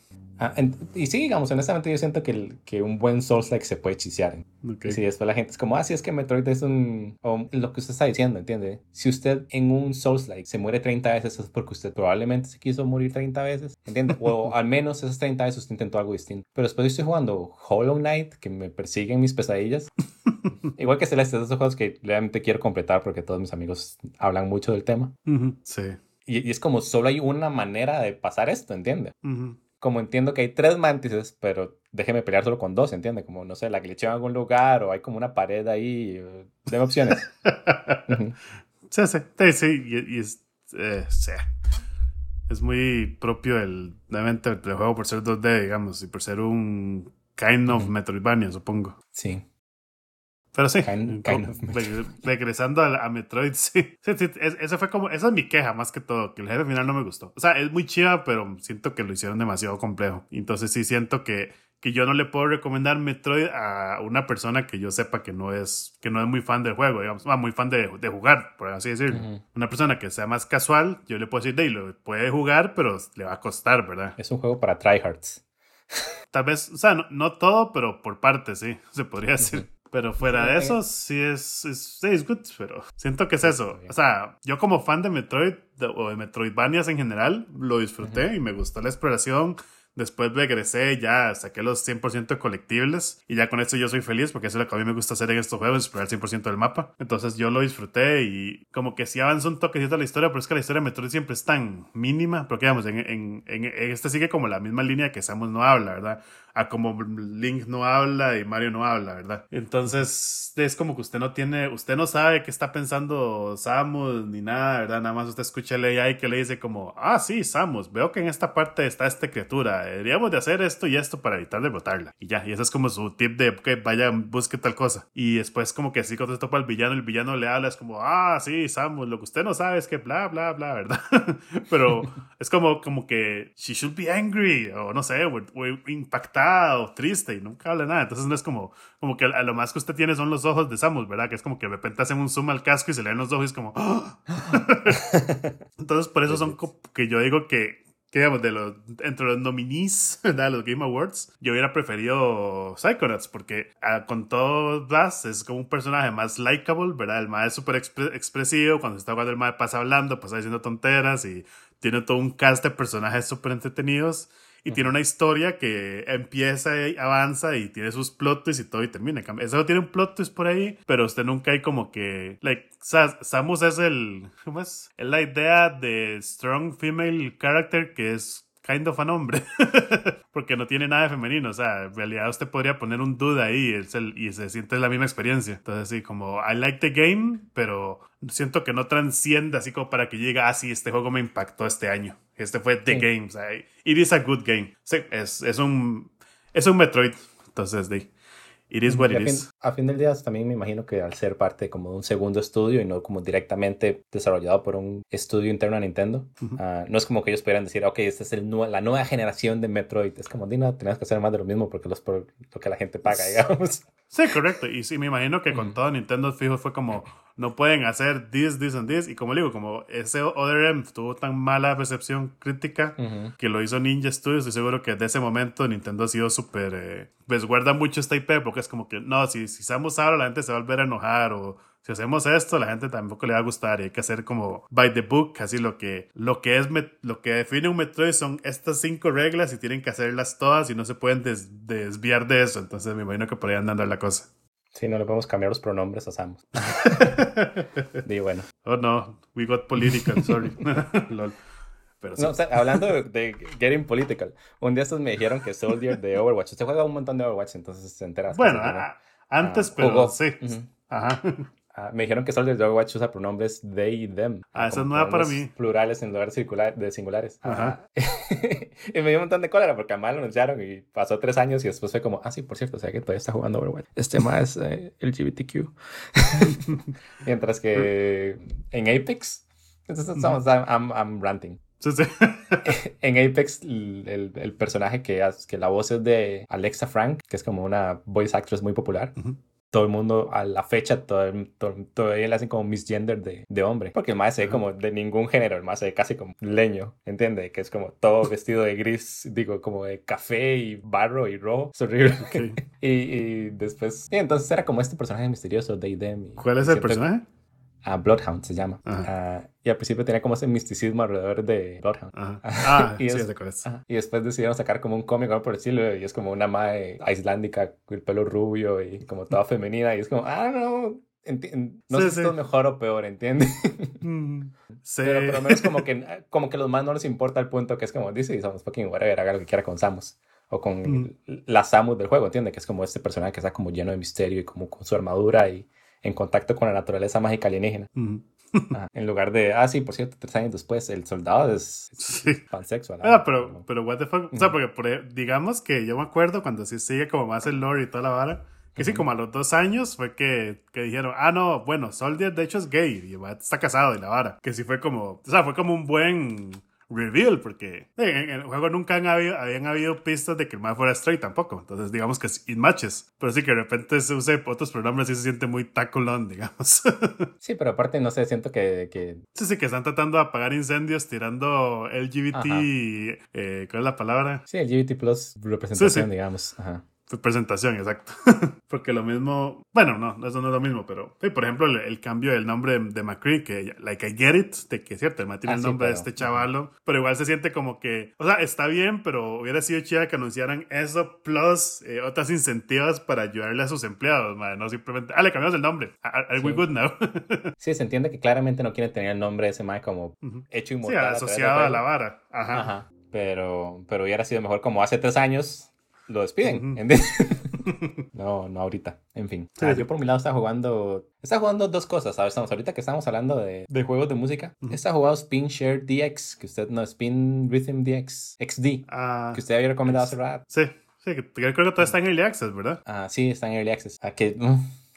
Ah, y sí, digamos, honestamente yo siento que, el, que un buen Souls-like se puede chisear. Okay. Si después la gente es como, ah, sí, es que Metroid es un... O lo que usted está diciendo, ¿entiende? Si usted en un Souls-like se muere 30 veces es porque usted probablemente se quiso morir 30 veces, ¿entiende? O al menos esas 30 veces usted intentó algo distinto. Pero después estoy jugando Hollow Knight, que me persiguen mis pesadillas. Igual que Celeste, esos juegos que realmente quiero completar porque todos mis amigos hablan mucho del tema. Sí. Y, y, es como solo hay una manera de pasar esto, ¿entiende? Como entiendo que hay tres mantises, pero déjeme pelear solo con dos, ¿entiende? Como, no sé, la glitcheo en algún lugar o hay como una pared ahí. Deme opciones. sí, sí, sí, y, es, eh, sí. es muy propio el, obviamente, el juego por ser 2D, digamos, y por ser un kind of Metroidvania, supongo. Sí. Pero sí, regresando a, Metroid, sí. sí, sí esa fue como, esa es mi queja más que todo, que el jefe final no me gustó. O sea, es muy chiva, pero siento que lo hicieron demasiado complejo. Entonces sí siento que, que yo no le puedo recomendar Metroid a una persona que yo sepa que no es, que no es muy fan del juego, digamos, ah, muy fan de, de, jugar, por así decirlo. Una persona que sea más casual, yo le puedo decir, de lo puede jugar, pero le va a costar, ¿verdad? Es un juego para tryhards. Tal vez, o sea, no, no todo, pero por partes, sí, se podría decir. Pero fuera de eso, sí es, es, sí es good, pero siento que es eso. O sea, yo como fan de Metroid o de Metroidvanias en general, lo disfruté y me gustó la exploración Después regresé, ya saqué los 100% colectibles y ya con esto yo soy feliz porque eso es lo que a mí me gusta hacer en estos juegos, explorar el 100% del mapa. Entonces yo lo disfruté y como que sí avanzó un toquecito la historia, pero es que la historia de Metroid siempre es tan mínima, porque digamos, en, en, en, este sigue como la misma línea que Samus no habla, ¿verdad? A como Link no habla y Mario no habla, ¿verdad? Entonces es como que usted no tiene, usted no sabe qué está pensando Samus ni nada, ¿verdad? Nada más usted escucha el AI que le dice como, ah, sí, Samus, veo que en esta parte está esta criatura, deberíamos de hacer esto y esto para evitar derrotarla. Y ya, y ese es como su tip de que vaya, busque tal cosa. Y después como que así cuando se topa al villano, el villano le habla, es como, ah, sí, Samus, lo que usted no sabe es que bla, bla, bla, ¿verdad? Pero es como, como que she should be angry, o no sé, o, impactada, o triste, y nunca habla nada. Entonces no es como, como que a lo más que usted tiene son los ojos de Samus, ¿verdad? Que es como que de repente hacen un zoom al casco y se le ven los ojos y es como... Entonces por eso son que yo digo que que digamos, de los, entre los nominees de los Game Awards, yo hubiera preferido Psychonauts, porque ah, con todo Bass es como un personaje más likable, ¿verdad? El más es súper expresivo, cuando está jugando el más pasa hablando, pasa diciendo tonteras y tiene todo un cast de personajes súper entretenidos y tiene una historia que empieza y avanza y tiene sus plot twists y todo y termina. Eso tiene un plot twist por ahí, pero usted nunca hay como que, like, Samus es el, ¿cómo es? Es la idea de strong female character que es kind of a hombre. Porque no tiene nada de femenino. O sea, en realidad usted podría poner un duda ahí es el, y se siente la misma experiencia. Entonces, sí, como I like the game, pero siento que no transciende así como para que llegue, ah, sí, este juego me impactó este año. Este fue The Game. O sea, it is a good game. Sí, es, es un, es un Metroid. Entonces, de It is what it is. A fin del día también me imagino que al ser parte como de un segundo estudio y no como directamente desarrollado por un estudio interno a Nintendo, ah, no es como que ellos pudieran decir, ok, esta es el, la nueva generación de Metroid. Es como, Dina, tenemos que hacer más de lo mismo porque es por lo que la gente paga, digamos. Sí, correcto. Y sí, me imagino que con todo Nintendo fijo fue como, no pueden hacer this, this and this. Y como digo, como ese ODRM tuvo tan mala recepción crítica que lo hizo Ninja Studios, estoy seguro que desde ese momento Nintendo ha sido súper, eh, pues guarda mucho esta IP porque es como que, no, si, si usamos ahora la gente se va a volver a enojar o si hacemos esto, la gente tampoco le va a gustar y hay que hacer como by the book, así lo que, lo que es, lo que define un Metroid son estas cinco reglas y tienen que hacerlas todas y no se pueden desviar de eso. Entonces me imagino que por ahí andando la cosa. Sí, no le podemos cambiar los pronombres a Samus. y bueno. Oh no, we got political, sorry. Pero no, hablando de, getting political, un día estos me dijeron que Soldier de Overwatch, usted juega un montón de Overwatch, entonces se entera. Bueno, antes, pero sí. Ajá. Ah, me dijeron que Soldiers de Overwatch usa pronombres they y them. Ah, eso es nueva para mí. Plurales en lugar de, circular, de singulares. Ajá. Ah, y me dio un montón de cólera porque además lo anunciaron y pasó tres años y después fue como, ah, sí, por cierto, o sea que todavía está jugando Overwatch. Este más eh, LGBTQ. Mientras que en Apex, entonces estamos, I'm, I'm- I'm ranting. Sí, sí. En Apex, el, el- personaje que, que la voz es de Alexa Frank, que es como una voice actress muy popular. Ujú. Todo el mundo, a la fecha, todo, el- todo- todavía le hacen como misgender de, de hombre. Porque el más se ve como de ningún género, el más se ve casi como leño, ¿entiende? Que es como todo vestido de gris, digo, como de café y barro y rojo. Es horrible. Y, y después, y entonces era como este personaje misterioso, de y- ¿Cuál es el personaje? Ah, Bloodhound se llama. Ah, y al principio tenía como ese misticismo alrededor de Bloodhound. Ajá. Ah, Y sí, es-. Ajá. Y después decidieron sacar como un cómic por el estilo, y es como una madre islandica con el pelo rubio y como toda femenina, y es como, ah, no, enti- no Sí, sé si sí. esto es mejor o peor, ¿entiendes? Mm, Sí. Pero por lo menos como que, como que a los más no les importa el punto que es como, dice, somos fucking whatever, haga lo que quiera con Samus. O con Mm. la Samus del juego, ¿entiendes? Que es como este personaje que está como lleno de misterio y como con su armadura y en contacto con la naturaleza mágica alienígena. Mm, Ajá. En lugar de, ah, sí, por cierto, tres años después, el soldado es Sí. pansexual. Ah, pero, pero what the fuck. O sea, porque por digamos que yo me acuerdo cuando sí sigue como más el lore y toda la vara. Que sí, como a los dos años fue que, que dijeron, ah, no, bueno, Soldier de hecho es gay y está casado y la vara. Que sí fue como, o sea, fue como un buen reveal porque en, en el juego nunca han habido, habían habido pistas de que el man fuera straight tampoco. Entonces, digamos que es in matches. Pero sí que de repente se use otros pronombres y se siente muy taculón, digamos. Sí, pero aparte, no sé, siento que, que sí, sí, que están tratando de apagar incendios tirando LGBT, eh, ¿cuál es la palabra? sí, LGBT plus representación, Sí, sí. digamos. Ajá. Presentación, exacto. Porque lo mismo, bueno, no, eso no es lo mismo, pero sí, por ejemplo, el, el cambio del nombre de, de McCree, que like I get it, de que es cierto, el man tiene Ah, el sí, nombre de pero- este chavalo, pero igual se siente como que, o sea, está bien, pero hubiera sido chida que anunciaran eso plus eh, otras incentivas para ayudarle a sus empleados, no simplemente, ah, le cambiamos el nombre, are, are we Sí. good now? Sí, se entiende que claramente no quieren tener el nombre de ese mae como Ujú. hecho sí, inmortal. a del asociado a juego. la vara, ajá. Ajá. Pero, pero hubiera sido mejor como hace tres años lo despiden. Ujú. ¿entiendes? no, no ahorita. En fin. Sí, Ah, sí. Yo por mi lado estaba jugando. Estaba jugando dos cosas. ¿sabes? Estamos, ahorita que estamos hablando de, de juegos de música. Ujú. Estaba jugando Spin Share DX. Que usted no, Spin Rhythm DX XD. Ah, Que usted había recomendado hace rato. sí, sí, creo que todo está en Early Access, ¿verdad? Ah, sí, está en Early Access. Ah, que,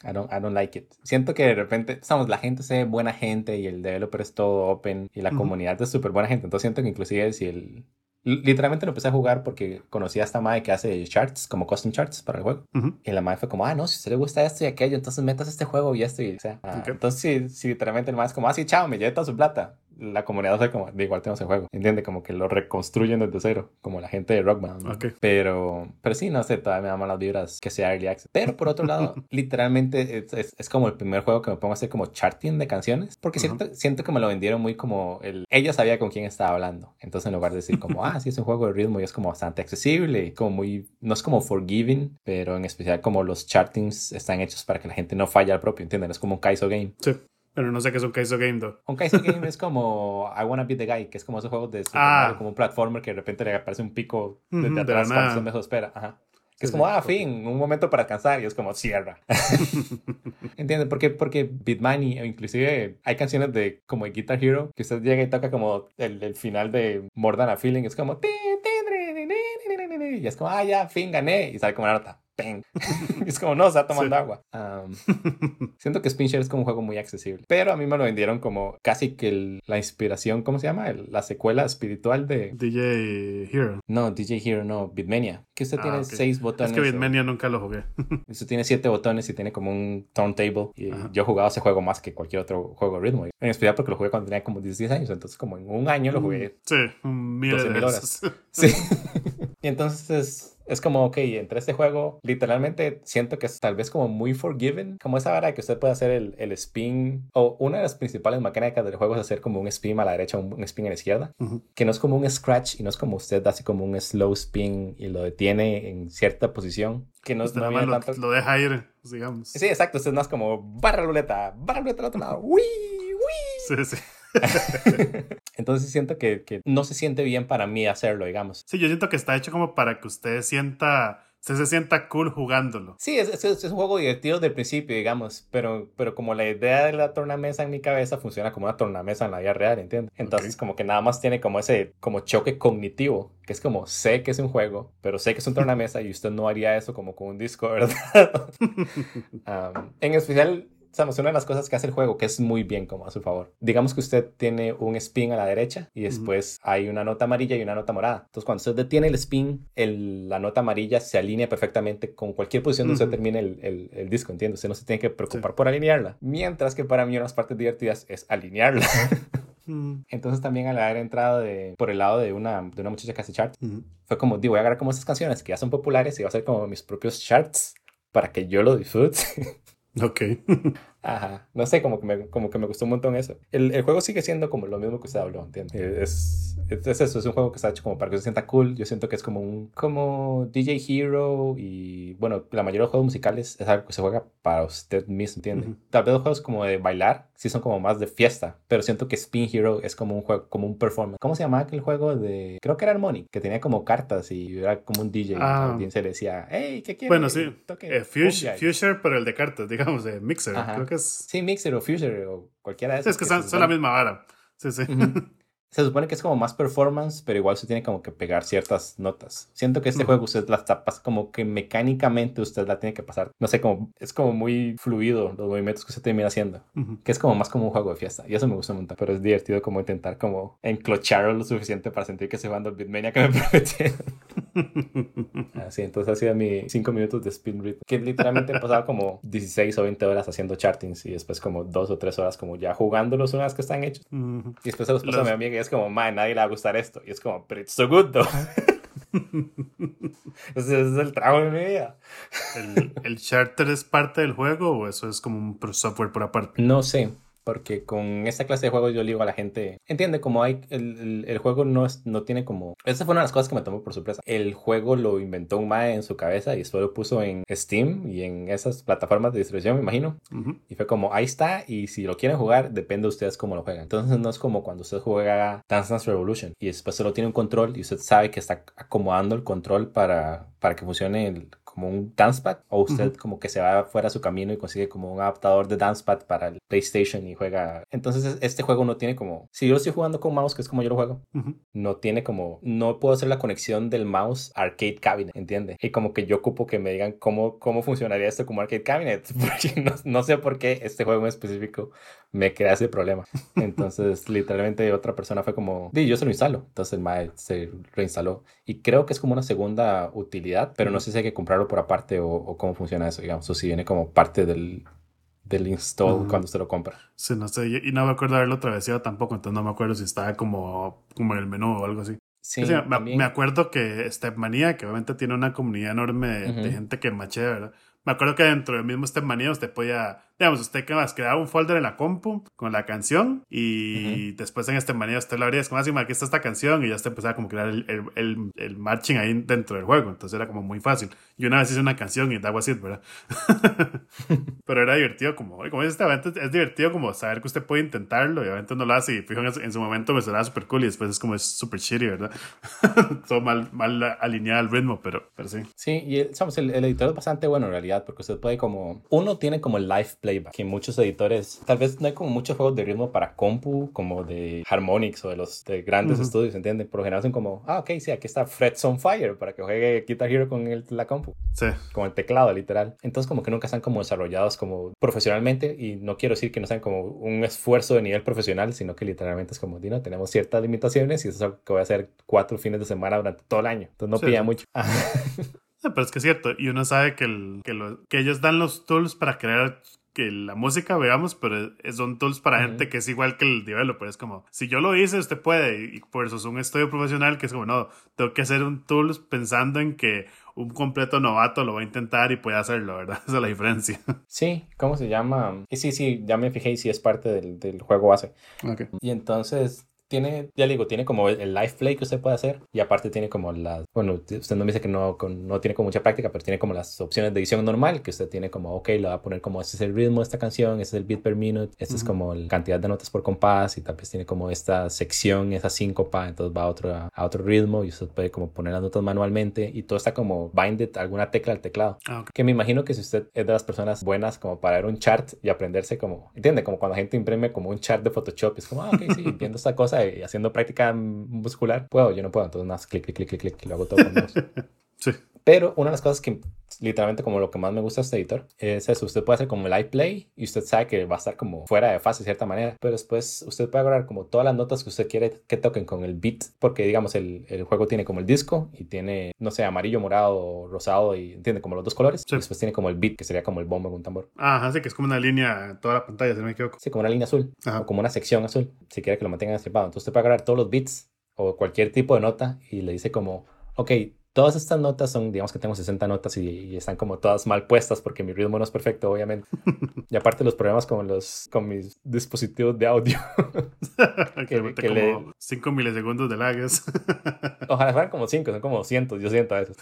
I, don't, I don't like it. Siento que de repente, estamos, la gente se ve buena gente y el developer es todo open y la Ujú. comunidad es súper buena gente. Entonces siento que inclusive si el... Literalmente lo empecé a jugar porque conocí a esta madre que hace charts, como custom charts para el juego. Y la madre fue como, ah, no, si a usted le gusta esto y aquello, entonces metas este juego y esto y o sea, ah. Entonces sí, sí, literalmente el madre es como, ah, sí, chao, me llevé toda su plata. La comunidad fue como, de igual tenemos el juego. ¿Entiende? Como que lo reconstruyen desde cero, como la gente de Rockman. ¿no? Pero, pero sí, no sé, todavía me dan malas vibras que sea Early Access. Pero por otro lado, literalmente es, es- es como el primer juego que me pongo a hacer como charting de canciones. Porque siento, siento que me lo vendieron muy como el... Ella sabía con quién estaba hablando. Entonces en lugar de decir como, ah, sí, es un juego de ritmo y es como bastante accesible. y Como muy... No es como forgiving, pero en especial como los chartings están hechos para que la gente no falle al propio, ¿entienden? Es como un Kaizo Game. Sí, pero no sé qué es un Kaizo Game, though. Un Kaizo Game es como I Wanna Be the Guy, que es como esos juegos de Super Ah. Mario, como un platformer que de repente le aparece un pico desde Ujú, de atrás la cuando usted menos espera. Ajá. Que es como, ah, fin, un momento para descansar y es como, cierra. ¿Entiendes? Porque, porque Beatmani, o inclusive hay canciones de como de Guitar Hero, que usted llega y toca como el, el final de More Than a Feeling, es como... Y es como, ah, ya, fin, gané. Y sale como una nota. es como, no, está tomando Sí. agua. Um, siento que Spin Share es como un juego muy accesible. Pero a mí me lo vendieron como casi que el- la inspiración, ¿cómo se llama? El- la secuela espiritual de... DJ Hero. No, DJ Hero, no, Beatmania. Que usted Ah, tiene seis botones. Es que o- Bitmania nunca lo jugué. Usted tiene siete botones y tiene como un turntable. Y Ajá. yo he jugado ese juego más que cualquier otro juego de ritmo. En especial porque lo jugué cuando tenía como 16 años. Entonces, como en un año lo jugué. Sí, un mil 12.000 de horas. Sí. y entonces es, como, ok, entre este juego, literalmente siento que es tal vez como muy forgiven. Como esa vara que usted puede hacer el, el spin. O una de las principales mecánicas del juego es hacer como un spin a la derecha, un, un spin a la izquierda. Que no es como un scratch y no es como usted hace como un slow spin y lo detiene en cierta posición. Que no, Usted no lo, tanto. lo deja ir, digamos. Sí, exacto. Usted no es como barra ruleta, barra ruleta al otro lado. ¡Uy! ¡Uy! Sí, sí. Entonces siento que, que no se siente bien para mí hacerlo, digamos. Sí, yo siento que está hecho como para que usted sienta usted se sienta cool jugándolo. Sí, es, es, es un juego divertido del principio, digamos, pero, pero como la idea de la tornamesa en mi cabeza funciona como una tornamesa en la vida real, ¿entiendes? Entonces como que nada más tiene como ese como choque cognitivo, que es como sé que es un juego, pero sé que es un tornamesa y usted no haría eso como con un disco, ¿verdad? um, en especial Sabemos, una de las cosas que hace el juego, que es muy bien como a su favor. Digamos que usted tiene un spin a la derecha y después hay una nota amarilla y una nota morada. Entonces, cuando usted detiene el spin, el, la nota amarilla se alinea perfectamente con cualquier posición donde usted termine el, el, el, disco, ¿entiende? Usted no se tiene que preocupar por alinearla. Mientras que para mí una de las partes divertidas es alinearla. Entonces también al haber entrado de, por el lado de una, de una muchacha que hace charts, fue como, digo, voy a agarrar como esas canciones que ya son populares y voy a hacer como mis propios charts para que yo lo disfrute. Ok. Ajá. No sé, como que me, como que me gustó un montón eso. El, el juego sigue siendo como lo mismo que usted habló, ¿entiendes? Es, es, es, eso, es un juego que está hecho como para que se sienta cool. Yo siento que es como un como DJ Hero y bueno, la mayoría de los juegos musicales es algo que se juega para usted mismo, ¿entiende? Uh -huh. Tal vez los juegos como de bailar sí son como más de fiesta, pero siento que Spin Hero es como un juego, como un performance. ¿Cómo se llamaba aquel juego de, creo que era Harmonic, que tenía como cartas y era como un DJ ah. alguien se le decía, hey, ¿qué quieres? Bueno, sí. Eh, Future, Future, pero el de cartas, digamos, de Mixer, Ajá. creo que es... Sí, Mixer o Future o cualquiera de esos. Es que, que son, son la misma vara. Sí, sí. Uh -huh. Se supone que es como más performance, pero igual se tiene como que pegar ciertas notas. Siento que este mm. juego usted la está como que mecánicamente usted la tiene que pasar. No sé, como es como muy fluido los movimientos que usted termina haciendo. Uh -huh. Que es como más como un juego de fiesta. Y eso me gusta montón. Pero es divertido como intentar como enclocharlo lo suficiente para sentir que se jugando el Beatmania que me prometieron. Así, entonces ha sido mi 5 minutos de spin read. Que literalmente he pasado como 16 o 20 horas haciendo chartings y después como 2 o 3 horas como ya jugándolos unas que están hechos. Uh -huh. Y después se los paso los... a mi amiga y es como, man, nadie le va a gustar esto. Y es como, pero it's so good though. Ese es el trabajo de mi vida. ¿El, ¿El charter es parte del juego o eso es como un software por aparte? No sé porque con esta clase de juegos yo le digo a la gente, entiende, como hay, el, el, el, juego no, es, no tiene como, esa fue una de las cosas que me tomó por sorpresa, el juego lo inventó un mae en su cabeza y después lo puso en Steam y en esas plataformas de distribución, me imagino, uh -huh. y fue como, ahí está, y si lo quieren jugar, depende de ustedes cómo lo juegan, entonces no es como cuando usted juega Dance Dance Revolution y después solo tiene un control y usted sabe que está acomodando el control para, para que funcione el como un dancepad o usted uh -huh. como que se va fuera a su camino y consigue como un adaptador de dancepad para el PlayStation y juega. Entonces este juego no tiene como, si yo lo estoy jugando con mouse, que es como yo lo juego, uh -huh. no tiene como, no puedo hacer la conexión del mouse arcade cabinet, ¿entiende? Y como que yo ocupo que me digan cómo, cómo funcionaría esto como arcade cabinet, porque no, no sé por qué este juego en específico me crea ese problema. Entonces literalmente otra persona fue como, di, yo se lo instalo. Entonces el MAE se reinstaló. Y creo que es como una segunda utilidad, pero no sé si hay que comprarlo por aparte o, o cómo funciona eso, digamos, o si viene como parte del, del install uh -huh. cuando usted lo compra. Sí, no sé, y no me acuerdo haberlo traveseado tampoco, entonces no me acuerdo si estaba como, como en el menú o algo así. Sí, o sea, me, me, acuerdo que Stepmania, que obviamente tiene una comunidad enorme de, uh -huh. de gente que machea, ¿verdad? Me acuerdo que dentro del mismo Stepmania usted podía, digamos, usted que más creaba un folder en la compu con la canción y uh -huh. después en Stepmania usted lo abría, es como así, aquí está esta canción y ya usted empezaba como a crear el, el, el, el, marching ahí dentro del juego, entonces era como muy fácil. Y una vez hice una canción y daba así, ¿verdad? Pero era divertido como, como dice este es divertido como saber que usted puede intentarlo y obviamente no lo hace y fijo en, en su momento me sonaba súper cool y después es como es súper shitty, ¿verdad? Todo mal, mal alineado al ritmo, pero, pero sí. Sí, y el, el, el editor es bastante bueno en realidad porque usted puede como... Uno tiene como el live playback, que muchos editores... Tal vez no hay como muchos juegos de ritmo para compu, como de Harmonix o de los de grandes uh -huh. estudios, ¿entienden? Por lo general son como, ah, ok, sí, aquí está Frets on Fire para que juegue Guitar Hero con el, la compu. Sí. Con el teclado, literal. Entonces como que nunca están como desarrollados como profesionalmente y no quiero decir que no sean como un esfuerzo de nivel profesional, sino que literalmente es como, Dino, tenemos ciertas limitaciones y eso es algo que voy a hacer cuatro fines de semana durante todo el año. Entonces no sí, sí. mucho. pero es que es cierto, y uno sabe que, el, que, lo, que ellos dan los tools para crear que la música, veamos, pero son tools para uh -huh. gente que es igual que el developer. Es como, si yo lo hice, usted puede. Y por eso es un estudio profesional que es como, no, tengo que hacer un tools pensando en que un completo novato lo va a intentar y puede hacerlo, ¿verdad? Esa es la diferencia. Sí, ¿cómo se llama? Y sí, sí, ya me fijé y sí es parte del, del juego base. Okay. Y entonces tiene, ya le digo, tiene como el live play que usted puede hacer y aparte tiene como las, bueno, usted no me dice que no, no tiene como mucha práctica, pero tiene como las opciones de edición normal, que usted tiene como, ok, le va a poner como, este es el ritmo de esta canción, este es el beat per minute, este es como la cantidad de notas por compás y tal vez tiene como esta sección, esa síncopa, entonces va a otro, a otro ritmo y usted puede como poner las notas manualmente y todo está como binded alguna tecla al teclado. Ah, que me imagino que si usted es de las personas buenas como para ver un chart y aprenderse como, ¿entiende? Como cuando la gente imprime como un chart de Photoshop, es como, ah, ok, sí, viendo esta cosa y haciendo práctica muscular, puedo, yo no puedo, entonces más clic, clic, clic, clic, clic, y lo hago todo con dos. sí. Pero una de las cosas que literalmente como lo que más me gusta de este editor es eso. Usted puede hacer como el iPlay y usted sabe que va a estar como fuera de fase de cierta manera. Pero después usted puede agarrar como todas las notas que usted quiere que toquen con el beat. Porque digamos el, el juego tiene como el disco y tiene, no sé, amarillo, morado, rosado y entiende como los dos colores. Y después tiene como el beat que sería como el bombo en un tambor. Ajá, sí, que es como una línea en toda la pantalla, si no me equivoco. Sí, como una línea azul. O como una sección azul. Si quiere que lo mantengan estripado. Entonces usted puede agarrar todos los beats o cualquier tipo de nota y le dice como, ok, Todas estas notas son, digamos que tengo 60 notas y, están como todas mal puestas porque mi ritmo no es perfecto, obviamente. y aparte los problemas con los con mis dispositivos de audio. que, que, como 5 milisegundos de lags. Ojalá fueran como 5, son como cientos, yo siento a veces.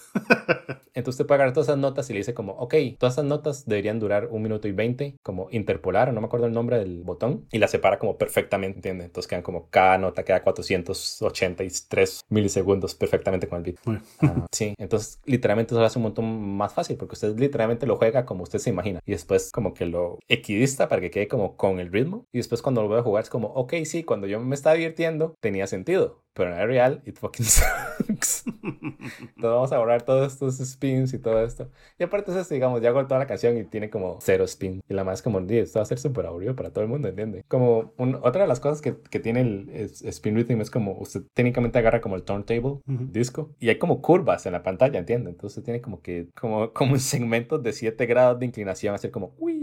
Entonces usted puede agarrar todas esas notas y le dice como, ok, todas esas notas deberían durar un minuto y 20, como interpolar, no me acuerdo el nombre del botón, y la separa como perfectamente, ¿entiendes? Entonces quedan como cada nota queda 483 milisegundos perfectamente con el beat. Sí, entonces literalmente eso lo hace un montón más fácil porque usted literalmente lo juega como usted se imagina y después como que lo equidista para que quede como con el ritmo y después cuando lo voy a jugar es como, ok, sí, cuando yo me estaba divirtiendo tenía sentido, pero en el real, it fucking sucks. Entonces vamos a borrar todos estos spins y todo esto. Y aparte es eso, digamos, ya hago toda la canción y tiene como cero spin. Y la más como, esto va a ser súper aburrido para todo el mundo, ¿entiende? Como otra de las cosas que, que tiene el, spin rhythm es como usted técnicamente agarra como el turntable, disco, y hay como curvas en la pantalla, ¿entiende? Entonces tiene como que, como, como un segmento de 7 grados de inclinación, hacer como, uy,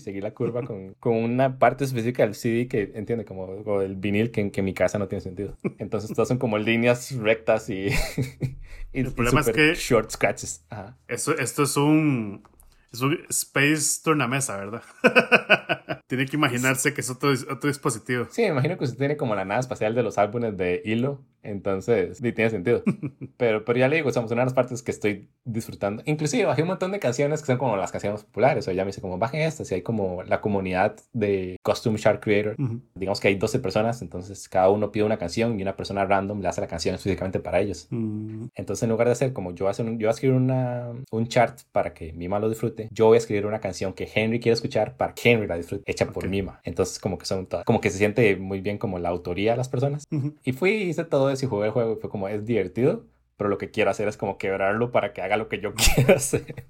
y seguir la curva con, con una parte específica del CD que, entiende, como, el vinil que, que en mi casa no tiene sentido. Entonces todas son como líneas rectas y, el problema es que short scratches. Esto, esto es un es un Space Tornamesa, ¿verdad? tiene que imaginarse que es otro, otro dispositivo. Sí, me imagino que usted tiene como la nada espacial de los álbumes de Hilo entonces, sí, tiene sentido. Pero, pero ya le digo, somos una de las partes que estoy disfrutando. Inclusive bajé un montón de canciones que son como las canciones populares. O ya me dice como, bajen estas. Y hay como la comunidad de Costume Shark Creator. Digamos que hay 12 personas. Entonces, cada uno pide una canción y una persona random le hace la canción específicamente para ellos. Mm. Entonces, en lugar de hacer como yo, hacer yo voy a escribir una, un chart para que Mima lo disfrute, yo voy a escribir una canción que Henry quiere escuchar para que Henry la disfrute, hecha por Mima. Entonces, como que son todas, como que se siente muy bien como la autoría de las personas. Y fui y hice todo y jugué el juego y fue como, es divertido, pero lo que quiero hacer es como quebrarlo para que haga lo que yo quiera hacer.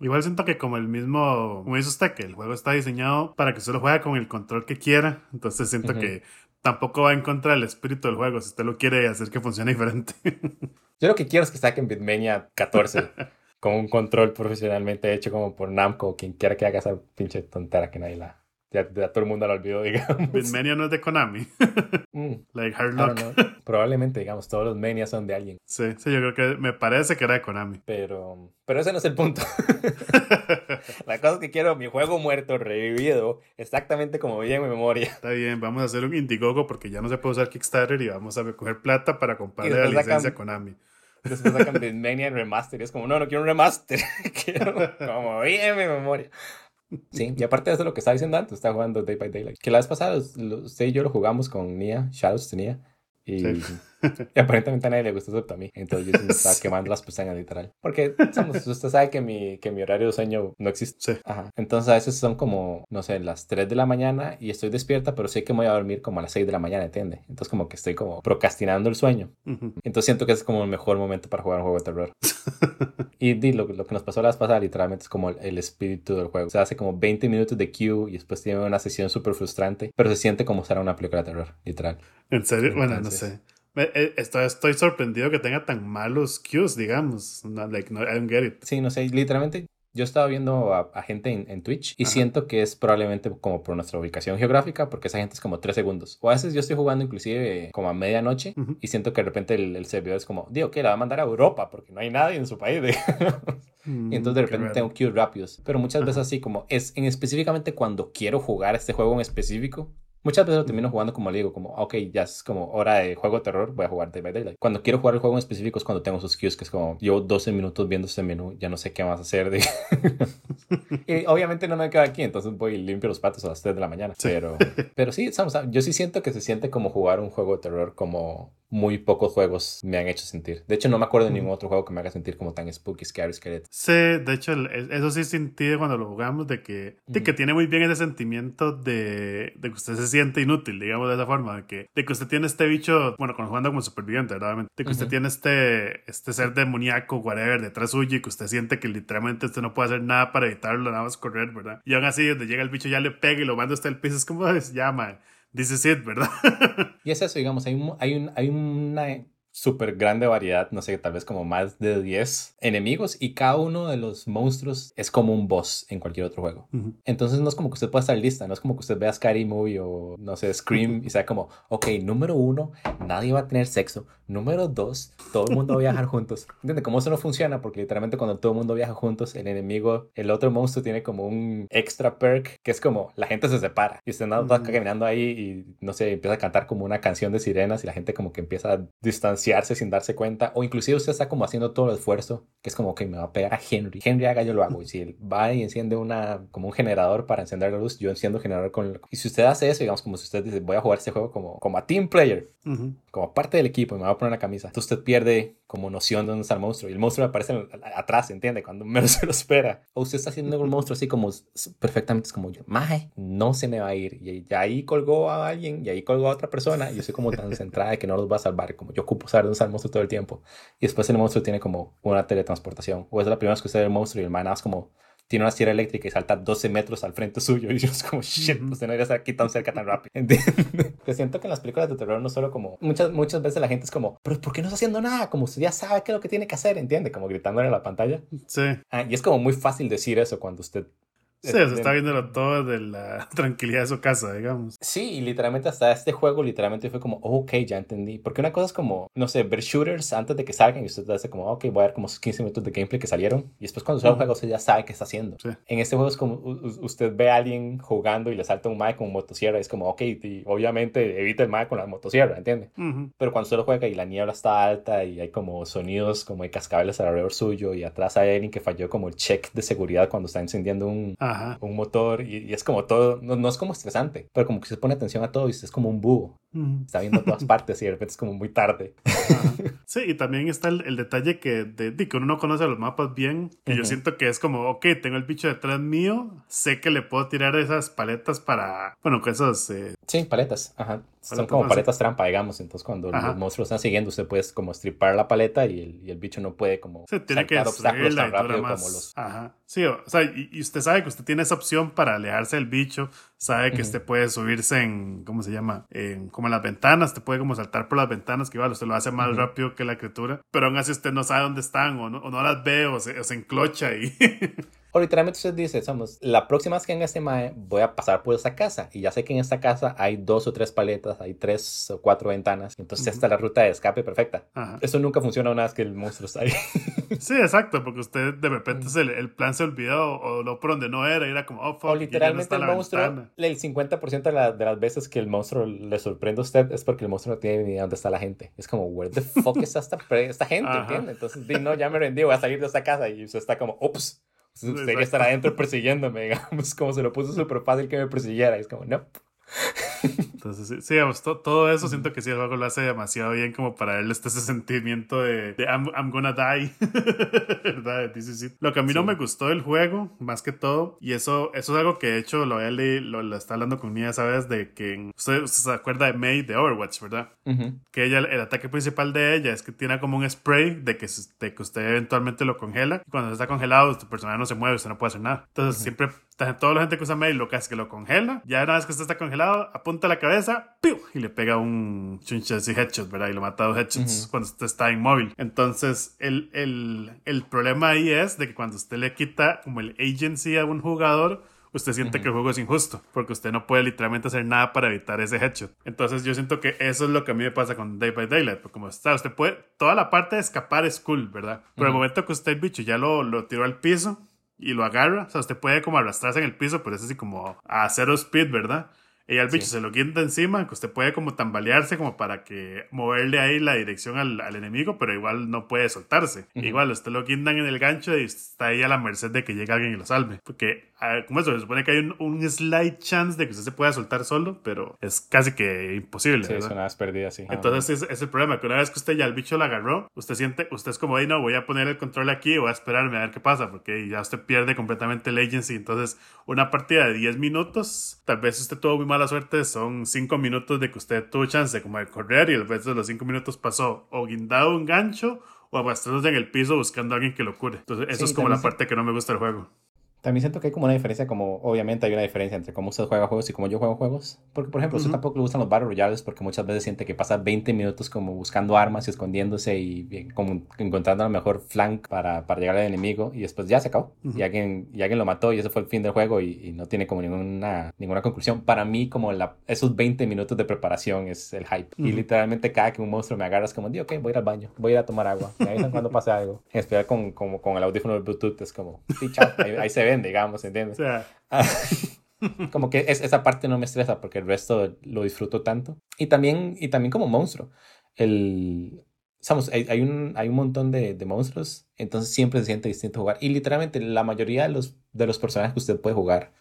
Igual siento que como el mismo, como dice usted, que el juego está diseñado para que usted lo juegue con el control que quiera, entonces siento que tampoco va en contra del espíritu del juego, si usted lo quiere hacer que funcione diferente. yo lo que quiero es que saquen Bitmania 14 con un control profesionalmente hecho como por Namco o quien quiera que haga esa pinche tontera que nadie la, ya, todo el mundo lo olvidó, digamos. Bitmania no es de Konami. Mm. like Hard Probablemente, digamos, todos los Mania son de alguien. Sí, sí, yo creo que me parece que era de Konami. Pero, pero ese no es el punto. La cosa es que quiero mi juego muerto, revivido, exactamente como vi en mi memoria. Está bien, vamos a hacer un Indiegogo porque ya no se puede usar Kickstarter y vamos a recoger plata para comprarle la licencia a Konami. Después sacan Bitmania Remaster y es como, no, no quiero un remaster. quiero como vi en mi memoria. Sí, y aparte de eso, lo que estaba diciendo antes, está jugando Day by Daylight. Que la vez pasada, usted y yo lo jugamos con Nia, Shadows tenía. Y, aparentemente a nadie le gusta eso a mí. Entonces yo me estaba quemando las pestañas literal. Porque usted sabe que mi, que mi horario de sueño no existe. Ajá. Entonces a veces son como, no sé, las 3 de la mañana y estoy despierta, pero sé que me voy a dormir como a las 6 de la mañana, ¿entiende? Entonces como que estoy como procrastinando el sueño. Entonces siento que es como el mejor momento para jugar un juego de terror. y di, lo, lo, que nos pasó la vez pasada literalmente es como el, espíritu del juego. O sea, hace como 20 minutos de queue y después tiene una sesión súper frustrante, pero se siente como usar una película de terror, literal. ¿En serio? bueno, no sé. Eh, estoy, estoy, sorprendido que tenga tan malos cues, digamos. like, no, I don't get it. Sí, no sé, literalmente yo estaba viendo a, gente en, Twitch y siento que es probablemente como por nuestra ubicación geográfica, porque esa gente es como tres segundos. O a veces yo estoy jugando inclusive como a medianoche y siento que de repente el, servidor es como, digo, que la va a mandar a Europa porque no hay nadie en su país. y entonces de mm, repente tengo queues rápidos. Pero muchas veces así como es en específicamente cuando quiero jugar este juego en específico, Muchas veces lo termino jugando como le digo, como, ok, ya es como hora de juego de terror, voy a jugar Dead by Daylight. Cuando quiero jugar el juego en específico es cuando tengo sus cues, que es como, llevo 12 minutos viendo este menú, ya no sé qué más hacer. y obviamente no me quedo aquí, entonces voy y limpio los patos a las 3 de la mañana. Pero, pero sí, yo sí siento que se siente como jugar un juego de terror como muy pocos juegos me han hecho sentir. De hecho, no me acuerdo de ningún otro juego que me haga sentir como tan spooky, scary, scary. Sí, de hecho, eso sí sentí cuando lo jugamos, de que, de que tiene muy bien ese sentimiento de, de, que usted se siente inútil, digamos de esa forma, de que, de que usted tiene este bicho, bueno, jugando como superviviente, ¿verdad? De que usted tiene este, este ser demoníaco, whatever, detrás suyo y que usted siente que literalmente usted no puede hacer nada para evitarlo, nada más correr, ¿verdad? Y aún así, donde llega el bicho ya le pega y lo manda hasta el piso, es como, ya, man This is it, ¿verdad? y es eso, digamos, hay, un, hay, un, hay una súper grande variedad, no sé, tal vez como más de 10 enemigos y cada uno de los monstruos es como un boss en cualquier otro juego. Entonces no es como que usted pueda estar lista, no es como que usted vea Scary Movie o no sé, Scream y sea como, ok, número uno, nadie va a tener sexo. Número dos, todo el mundo va a viajar juntos. ¿Entiende? ¿Cómo eso no funciona? Porque literalmente cuando todo el mundo viaja juntos, el enemigo, el otro monstruo tiene como un extra perk que es como la gente se separa y usted anda caminando ahí y no sé, empieza a cantar como una canción de sirenas y la gente como que empieza a distanciar sin darse cuenta, o inclusive usted está como haciendo todo el esfuerzo, que es como que me va a pegar a Henry. Henry haga, yo lo hago. Y si él va y enciende una, como un generador para encender la luz, yo enciendo el generador con... Y si usted hace eso, digamos, como si usted dice, voy a jugar este juego como, como a team player, como parte del equipo, y me va a poner una camisa, entonces usted pierde como noción de dónde está el monstruo. Y el monstruo aparece atrás, ¿entiende? Cuando menos se lo espera. O usted está haciendo un monstruo así como perfectamente, es como yo, maje, no se me va a ir. Y, ahí colgó a alguien, y ahí colgó a otra persona, y yo soy como tan centrada de que no los va a salvar, como yo ocupo saber dónde está el monstruo todo el tiempo. Y después el monstruo tiene como una teletransportación. O es la primera vez que usted ve el monstruo y el man es como tiene una sierra eléctrica y salta 12 metros al frente suyo. Y yo es como, shit, usted no debería estar aquí tan cerca tan rápido. Que siento que en las películas de terror no solo como, muchas, muchas veces la gente es como, pero ¿por qué no está haciendo nada? Como usted ya sabe qué es lo que tiene que hacer, ¿entiende? Como gritándole a la pantalla. Sí. Ah, y es como muy fácil decir eso cuando usted Sí, se está viéndolo todo de la tranquilidad de su casa, digamos. Sí, y literalmente hasta este juego, literalmente fue como, ok, ya entendí. Porque una cosa es como, no sé, ver shooters antes de que salgan y usted hace como, ok, voy a ver como 15 minutos de gameplay que salieron. Y después cuando sale el juego, usted ya sabe qué está haciendo. En este juego es como, usted ve a alguien jugando y le salta un Mike con motosierra. Y es como, ok, y obviamente evita el Mike con la motosierra, ¿entiende? Pero cuando usted lo juega y la niebla está alta y hay como sonidos como de cascabeles alrededor suyo y atrás hay alguien que falló como el check de seguridad cuando está encendiendo un un motor y, es como todo, no, es como estresante, pero como que se pone atención a todo y es como un búho. Está viendo todas partes y de repente es como muy tarde. Sí, y también está el, detalle que, de, que uno no conoce los mapas bien, y yo siento que es como, ok, tengo el bicho detrás mío, sé que le puedo tirar esas paletas para, bueno, con esos... Eh, sí, paletas, ajá. Son como paletas trampa, digamos. Entonces, cuando los monstruos están siguiendo, usted puede como stripar la paleta y el, y el bicho no puede como sí, tiene que obstáculos tan rápido como los. Ajá. Sí, o, sea, y, usted sabe que usted tiene esa opción para alejarse del bicho. Sabe que usted puede subirse en, ¿cómo se llama? En, como en las ventanas. Usted puede como saltar por las ventanas, que igual usted lo hace más rápido que la criatura. Pero aún así usted no sabe dónde están o no, o no las ve o se, o se enclocha y. O literalmente usted dice, somos, la próxima vez que venga este mae, voy a pasar por esa casa. Y ya sé que en esta casa hay dos o tres paletas, hay tres o cuatro ventanas. Entonces esta es la ruta de escape perfecta. Eso nunca funciona una vez que el monstruo está ahí. sí, exacto, porque usted de repente el, el, plan se olvidó o lo por donde no era. Y era como, oh, fuck, O literalmente el monstruo, el 50% de, de, las veces que el monstruo le sorprende a usted es porque el monstruo no tiene ni idea dónde está la gente. Es como, where the fuck está esta, esta gente, ¿entiendes? Entonces, no, ya me rendí, voy a salir de esta casa. Y usted está como, ups Que estar adentro persiguiéndome, digamos, como se lo puso súper fácil que me persiguiera. Y es como, no. Entonces, sí, sí digamos, todo eso siento que sí, el juego lo hace demasiado bien como para darle este, ese sentimiento de, de I'm, I'm, gonna die. ¿Verdad? Lo que a mí no me gustó del juego, más que todo, y eso, eso es algo que de hecho lo, lo, lo está hablando con Mía, ¿sabes? De que usted, se acuerda de May de Overwatch, ¿verdad? Que ella, el ataque principal de ella es que tiene como un spray de que, de que usted eventualmente lo congela. Y cuando está congelado, tu personaje no se mueve, usted no puede hacer nada. Entonces, siempre toda la gente que usa May lo que hace es que lo congela. Ya una vez que usted está congelado, apunta la cabeza y le pega un chunches y headshot, ¿verdad? Y lo mata a dos headshots cuando usted está inmóvil. Entonces, el, el, el, problema ahí es de que cuando usted le quita como el agency a un jugador, usted siente que el juego es injusto, porque usted no puede literalmente hacer nada para evitar ese headshot. Entonces yo siento que eso es lo que a mí me pasa con Day by Daylight, porque como está, usted puede, toda la parte de escapar es cool, ¿verdad? Pero el momento que usted el bicho ya lo, lo tiró al piso y lo agarra, o sea, usted puede como arrastrarse en el piso, pero es así como a cero speed, ¿verdad? Y al bicho se lo quita encima, que usted puede como tambalearse como para que moverle ahí la dirección al, al enemigo, pero igual no puede soltarse. Igual usted lo quitan en el gancho y está ahí a la merced de que llegue alguien y lo salve. Porque, como eso, se supone que hay un, un, slight chance de que usted se pueda soltar solo, pero es casi que imposible. Sí, una vez perdida, sí. Entonces es, es, el problema, que una vez que usted ya el bicho lo agarró, usted siente, usted es como, ahí no, voy a poner el control aquí voy a esperarme a ver qué pasa, porque ya usted pierde completamente el agency. Entonces, una partida de 10 minutos, tal vez usted tuvo muy mala suerte, son 5 minutos de que usted tuvo chance como de correr y el resto de los 5 minutos pasó o guindado un gancho o arrastrándose en el piso buscando a alguien que lo cure. Entonces, eso es como la parte que no me gusta del juego. También siento que hay como una diferencia, como obviamente hay una diferencia entre cómo usted juega juegos y cómo yo juego juegos. Porque, por ejemplo, uh usted tampoco le gustan los Battle Royales porque muchas veces siente que pasa 20 minutos como buscando armas y escondiéndose y, como encontrando la mejor flank para, para, llegar al enemigo y después ya se acabó. y, alguien, y alguien lo mató y ese fue el fin del juego y, no tiene como ninguna, ninguna conclusión. Para mí, como la, esos 20 minutos de preparación es el hype. Y literalmente cada que un monstruo me agarra es como, digo, ok, voy a ir al baño, voy a ir a tomar agua. Me avisan cuando pase algo. En especial con, como, con el audífono del Bluetooth es como, sí, chao, ahí, ahí se ven, digamos, ¿entiendes? como que es, esa parte no me estresa porque el resto lo disfruto tanto. Y también, y también como monstruo. El, hay, hay, un, hay un montón de, de, monstruos, entonces siempre se siente distinto jugar. Y literalmente la mayoría de los, de los personajes que usted puede jugar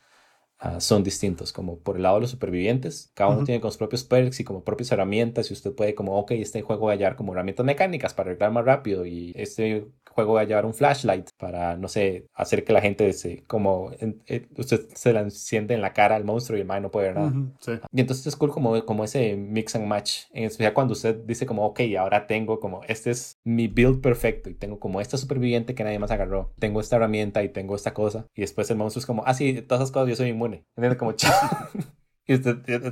uh, son distintos, como por el lado de los supervivientes, cada uno tiene con sus propios perks y como propias herramientas y usted puede como, ok, este juego va a hallar como herramientas mecánicas para arreglar más rápido y este juego va a llevar un flashlight para, no sé, hacer que la gente se, como, eh, usted se la enciende en la cara al monstruo y el man no puede ver nada. Y entonces es cool como, como ese mix and match, en especial cuando usted dice como, ok, ahora tengo como, este es mi build perfecto y tengo como esta superviviente que nadie más agarró, tengo esta herramienta y tengo esta cosa y después el monstruo es como, ah, sí, todas esas cosas yo soy inmune. ¿Entiendes? Como, Y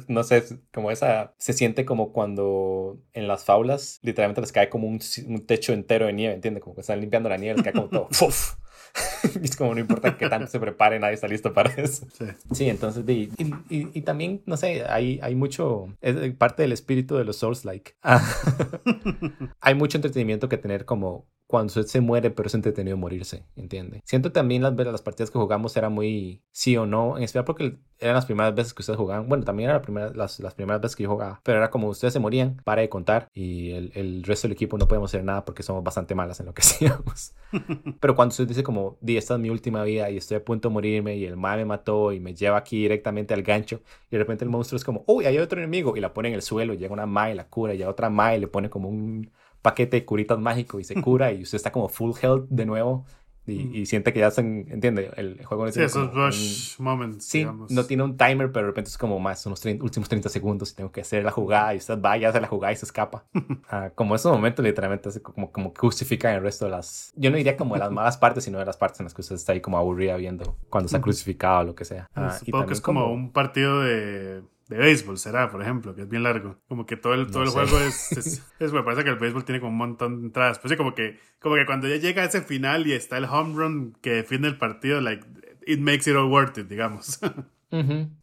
no sé, como esa, se siente como cuando en las faulas literalmente les cae como un, un techo entero de nieve, ¿entiendes? Como que están limpiando la nieve, les cae como todo. es como no importa que tanto se prepare, nadie está listo para eso. Sí, sí entonces, y, y, y, también, no sé, hay, hay mucho, es parte del espíritu de los Souls-like. hay mucho entretenimiento que tener como cuando usted se muere, pero es entretenido morirse, ¿entiende? Siento también las, las partidas que jugamos era muy sí o no, en especial porque eran las primeras veces que ustedes jugaban. Bueno, también eran primera, las, las, primeras veces que yo jugaba, pero era como ustedes se morían, para de contar y el, el, resto del equipo no podemos hacer nada porque somos bastante malas en lo que hacíamos. pero cuando usted dice como, di, esta es mi última vida y estoy a punto de morirme y el mae me mató y me lleva aquí directamente al gancho y de repente el monstruo es como, uy, hay otro enemigo y la pone en el suelo y llega una mae, la cura y a otra mae le pone como un paquete de curitas mágico y se cura y usted está como full health de nuevo y, y siente que ya se entiende el juego no sí, esos rush moments sí no tiene un timer pero de repente es como más unos últimos 30 segundos y tengo que hacer la jugada y usted va y hace la jugada y se escapa. Ah, como esos momentos literalmente como, como crucifican el resto de las yo no diría como de las malas partes sino de las partes en las que usted está ahí como aburrida viendo cuando está crucificado o lo que sea. Ah, supongo que es como un partido de de béisbol será, por ejemplo, que es bien largo. Como que todo el, todo el juego es, es, Me parece que el béisbol tiene como un montón de entradas. Pues sí, como que, como que cuando ya llega a ese final y está el home run que defiende el partido, like, it makes it all worth it, digamos.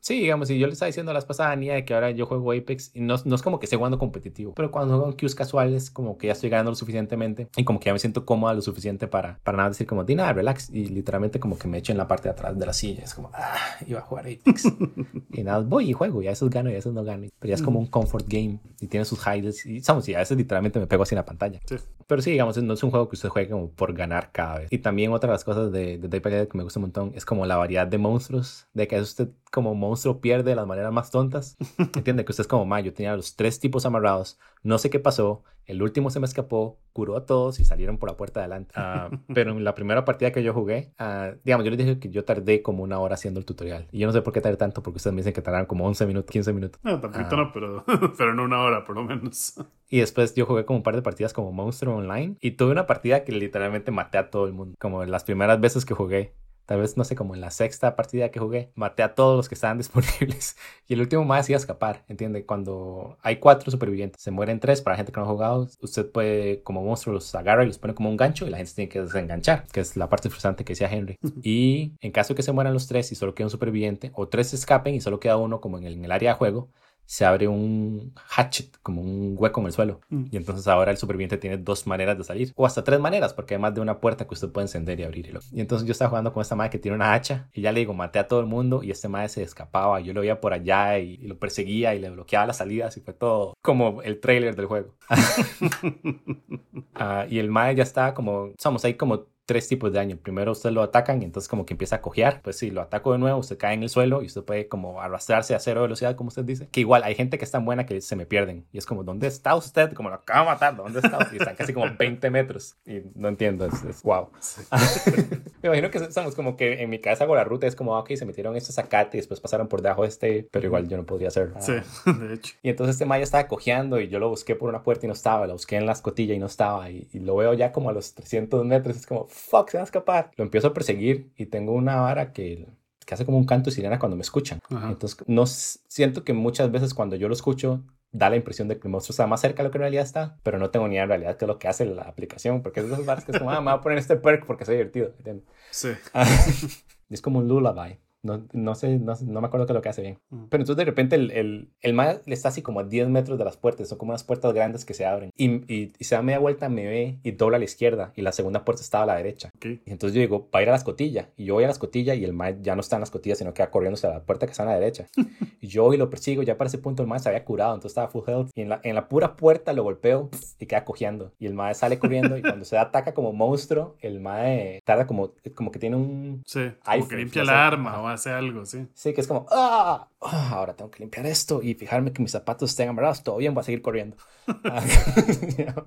Sí, digamos, y yo le estaba diciendo a las pasadas Nia de que ahora yo juego Apex y no, no es como que esté jugando competitivo, pero cuando juego en queues casuales, como que ya estoy ganando lo suficientemente y como que ya me siento cómoda lo suficiente para, para nada decir como, di nada, relax, y literalmente como que me echo en la parte de atrás de la silla, es como, ah, iba a jugar Apex. y nada, voy y juego, y a veces gano y a veces no gano, pero ya es como un comfort game y tiene sus highlights y, sabemos, y a veces literalmente me pego así en la pantalla. Pero sí, digamos, no es un juego que usted juegue como por ganar cada vez. Y también otra de las cosas de, de Day que me gusta un montón es como la variedad de monstruos, de que usted como monstruo pierde de las maneras más tontas. Entiende que usted es como, ma, yo tenía los tres tipos amarrados, no sé qué pasó, el último se me escapó, curó a todos y salieron por la puerta de adelante. Ah, pero en la primera partida que yo jugué, uh, digamos, yo les dije que yo tardé como una hora haciendo el tutorial. Y yo no sé por qué tardé tanto, porque ustedes me dicen que tardaron como 11 minutos, 15 minutos. No, tampoco no, pero, pero no una hora por lo menos. Y después yo jugué como un par de partidas como monstruo online y tuve una partida que literalmente maté a todo el mundo. Como las primeras veces que jugué tal vez, no sé, como en la sexta partida que jugué, maté a todos los que estaban disponibles y el último más iba a escapar, ¿entiende? Cuando hay cuatro supervivientes, se mueren tres, para gente que no ha jugado, usted puede, como monstruo, los agarra y los pone como un gancho y la gente tiene que desenganchar, que es la parte frustrante que decía Henry. Y en caso de que se mueran los tres y solo queda un superviviente, o tres escapen y solo queda uno como en el, en el área de juego, se abre un hatchet, como un hueco en el suelo. Mm. Y entonces ahora el superviviente tiene dos maneras de salir, o hasta tres maneras, porque hay más de una puerta que usted puede encender y abrir. Y, entonces yo estaba jugando con esta madre que tiene una hacha, y ya le digo, maté a todo el mundo, y este madre se escapaba. Yo lo veía por allá y, y lo perseguía y le bloqueaba las salidas, y fue todo como el trailer del juego. Ah, y el mae ya está como, somos ahí como tres tipos de daño. Primero usted lo atacan y entonces como que empieza a cojear. Pues si lo ataco de nuevo, usted cae en el suelo y usted puede como arrastrarse a cero velocidad, como usted dice. Que igual hay gente que es tan buena que se me pierden. Y es como, ¿dónde está usted? Como lo acabo de matar, ¿dónde está usted? Y están casi como 20 metros. Y no entiendo, es, es wow. me imagino que estamos como que en mi casa hago la ruta, es como, ah, ok, se metieron estos zacate y después pasaron por debajo de este, pero igual yo no podría hacer. Sí, de hecho. Y entonces este maya estaba cojeando y yo lo busqué por una puerta y no estaba, lo busqué en la escotilla y no estaba y, y lo veo ya como a los 300 metros, es como, fuck, se va a escapar. Lo empiezo a perseguir y tengo una vara que, que hace como un canto de sirena cuando me escuchan. Ajá. Entonces no siento que muchas veces cuando yo lo escucho da la impresión de que el monstruo está más cerca de lo que en realidad está, pero no tengo ni idea en realidad qué es lo que hace la aplicación, porque es de esas varas que es como, ah, me voy a poner este perk porque es divertido. ¿entiendes? Sí. es como un lullaby. No, no sé, no, no me acuerdo qué es lo que hace bien. Mm. Pero entonces de repente el, el, el mae le está así como a 10 metros de las puertas, son como unas puertas grandes que se abren. Y, y, y se da media vuelta, me ve y dobla a la izquierda y la segunda puerta estaba a la derecha. Y entonces yo digo, va a ir a la escotilla. Y yo voy a la escotilla y el mae ya no está en la escotilla, sino que va corriendo hacia la puerta que está a la derecha. y yo y lo persigo, ya para ese punto el mae se había curado, entonces estaba full health. Y en la, en la pura puerta lo golpeo y queda cojeando. Y el mae sale corriendo y cuando se ataca como monstruo, el mae tarda como, como que tiene un... Sí. Como que limpia no sé. arma o hace algo, sí. Sí, que es como, ah, ah, ahora tengo que limpiar esto y fijarme que mis zapatos estén amarrados, todo bien, voy a seguir corriendo. Ah,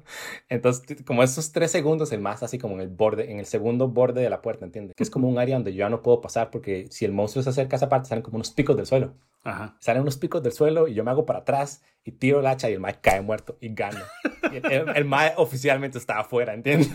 Entonces, como esos tres segundos, el más así como en el borde, en el segundo borde de la puerta, ¿entiendes? Que es como un área donde yo ya no puedo pasar porque si el monstruo se acerca a esa parte, salen como unos picos del suelo. Ajá. Salen unos picos del suelo y yo me hago para atrás y tiro el hacha y el mae cae muerto y gano. El, el, mae oficialmente estaba afuera, ¿entiendes?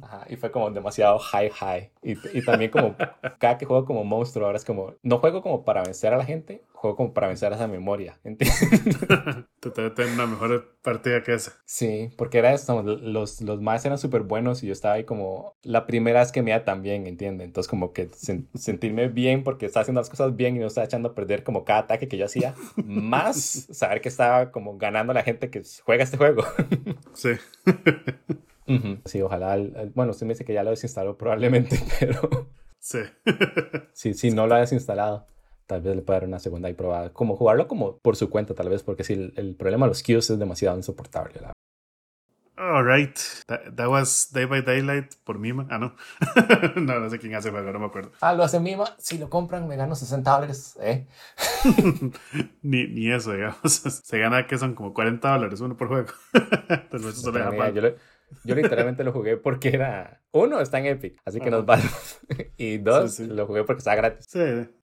Ajá, y fue como demasiado high high. Y, y también como cada que juego como monstruo, ahora es como, no juego como para vencer a la gente, juego como para vencer a esa memoria, ¿entiendes? Te te tener una mejor partida que esa. Sí, porque era esto, los, los más eran súper buenos y yo estaba ahí como la primera vez que me iba tan bien, ¿entiendes? Entonces como que sen- sentirme bien porque estaba haciendo las cosas bien y no estaba echando a perder como cada ataque que yo hacía, más saber que estaba como ganando a la gente que juega este juego. Sí. Sí, ojalá, el- bueno, usted me dice que ya lo desinstaló probablemente, pero... Sí. Si, si no lo has instalado, tal vez le pueda dar una segunda y probada. Como jugarlo como por su cuenta, tal vez, porque si el, el problema de los queues es demasiado insoportable. la- Alright. That, that was Day by Daylight por Mima. Ah, no. no, no sé quién hace el juego, no me acuerdo. Ah, lo hace Mima. Si lo compran, me gano 60 dólares. ¿eh? ni, ni eso, digamos. Se gana que son como 40 dólares uno por juego. Entonces eso yo, lo- yo literalmente lo jugué porque era. Uno, está en Epic, así que Ajá. nos vale. y dos, Sí, sí. lo jugué porque estaba gratis. Sí.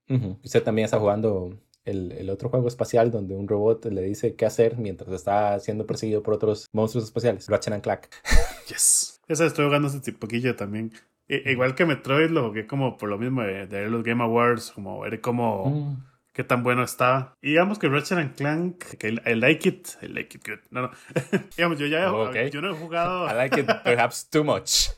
Ujú. Usted también está jugando el, el otro juego espacial donde un robot le dice qué hacer mientras está siendo perseguido por otros monstruos espaciales. Ratchet and Clank. Yes. Esa estoy jugando hace poquillo también. I- igual que Metroid lo jugué como por lo mismo de, de los Game Awards, como ver cómo Mm. qué tan bueno estaba. Y digamos que Ratchet and Clank, que I, like it, I like it good. No, no. digamos, yo ya he jugado, Ok. yo no he jugado, I like it perhaps too much.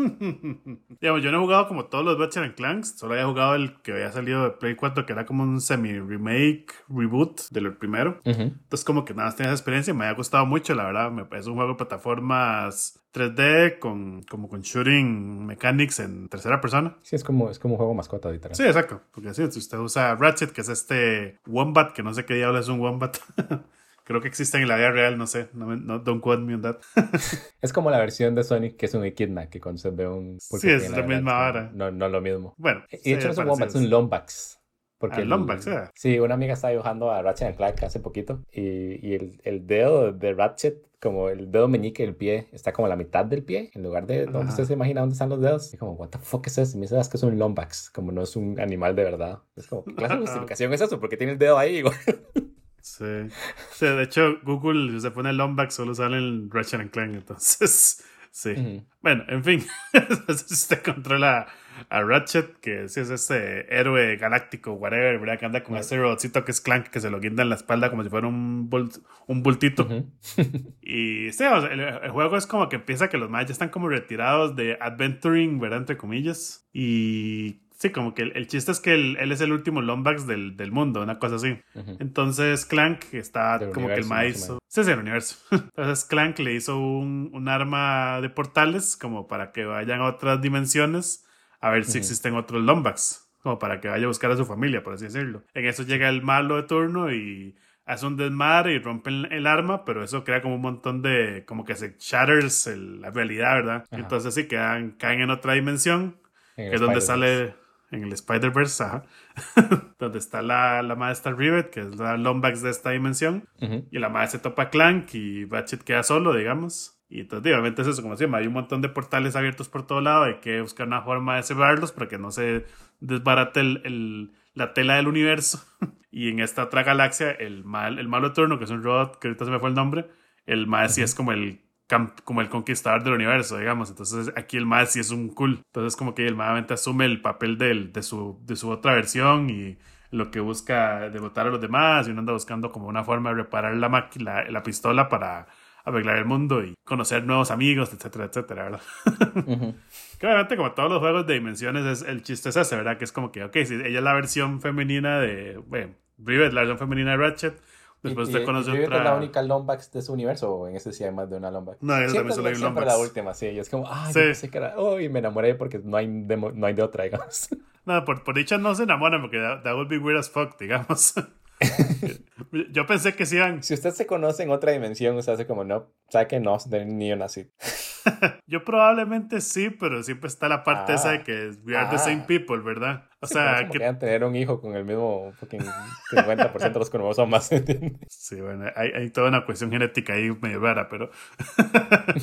digamos, yo no he jugado como todos los Ratchet Clanks, solo había jugado el que había salido de Play 4, que era como un semi-remake, reboot del primero. Entonces como que nada más tenía esa experiencia y me ha gustado mucho, la verdad. Me parece un juego de plataformas 3D con, como con shooting mechanics en tercera persona. Sí, es como, es como un juego mascota, literal. Sí, exacto. Porque sí, si usted usa Ratchet, que es este Wombat, que no sé qué diablo es un Wombat. Creo que existen en la vida real, no sé. No, no don't quote me on that. Es como la versión de Sonic que es un Echidna, que cuando se ve un... Sí, es la misma vara. No, no lo mismo. Bueno. Y de hecho no es un Wombat, es un Lombax. Porque Ah, el- Lombax, ¿eh? Sí, una amiga estaba dibujando a Ratchet and Clank hace poquito y, y el, el dedo de Ratchet, como el dedo meñique del pie, está como a la mitad del pie, en lugar de donde usted se imagina dónde están los dedos. Y como, what the fuck es eso? Y me dice, "Ah, es que es un Lombax, como no es un animal de verdad. Es como, ¿qué clase de justificación es eso? Porque tiene el dedo ahí igual. Sí. De hecho, Google, si se pone Lombax, solo sale el Ratchet and Clank, entonces. Sí. Bueno, en fin. Entonces usted controla a Ratchet, que sí es este héroe galáctico, whatever, ¿verdad? Que anda con este robotcito que es Clank, que se lo guinda en la espalda como si fuera un, bul- un bultito. Y sí, o sea, el, el juego es como que empieza que los mayas están como retirados de adventuring, ¿verdad? Entre comillas. Y Sí, como que el, el chiste es que él, él es el último Lombax del, del mundo, una cosa así. Entonces Clank está Del como que el universo, ma más o hizo. menos. Sí, sí, el universo. Entonces Clank le hizo un, un arma de portales como para que vayan a otras dimensiones a ver si existen otros Lombax. Como para que vaya a buscar a su familia, por así decirlo. En eso llega el malo de turno y hace un desmadre y rompen el arma, pero eso crea como un montón de. como que se shatters el- la realidad, ¿verdad? Ajá. Entonces sí quedan, caen en otra dimensión En que es donde sale en el Spider-Verse, donde está la, la maestra Rivet, que es la Lombax de esta dimensión. Ujú. Y la se topa a Clank y Ratchet queda solo, digamos. Y entonces, obviamente, es eso, como decía, hay un montón de portales abiertos por todo lado. Hay que buscar una forma de cerrarlos para que no se desbarate el, el- la tela del universo. y en esta otra galaxia, el, mal, el malo turno, que es un robot, que ahorita se me fue el nombre, el mae sí es como el como el conquistador del universo, digamos. Entonces aquí el mae sí es un cool. Entonces como que el mae asume el papel del, de, su, de su otra versión y lo que busca derrotar a los demás y uno anda buscando como una forma de reparar la, maqui- la, la pistola para arreglar el mundo y conocer nuevos amigos, etcétera, etcétera, ¿verdad? Que obviamente, como todos los juegos de dimensiones, es, el chiste es ese, ¿verdad? Que es como que, ok, si ella es la versión femenina de. Bueno, Rivet, la versión femenina de Ratchet. Después y, y- conoce otra. es la única Lombax de su universo o en ese sí hay más de una Lombax. No, siempre también solo hay Lombax. la última, sí. Y es como, ah, Sí. yo pensé que era. Oh, y me enamoré porque no hay de, no hay de otra, digamos. No, por, por dicha no se enamoran porque that, that would be weird as fuck, digamos. Yo pensé que sí iban. si usted se conoce en otra dimensión, usted hace como, no, sabe que no, de ni una así. Yo probablemente sí, pero siempre está la parte Ah. esa de que we are the Ah. same people, ¿verdad? O Sí, sea, como que. querían tener un hijo con el mismo fucking 50% de los cromosomas, ¿entiendes? Sí, bueno, hay, hay toda una cuestión genética ahí medio rara, pero.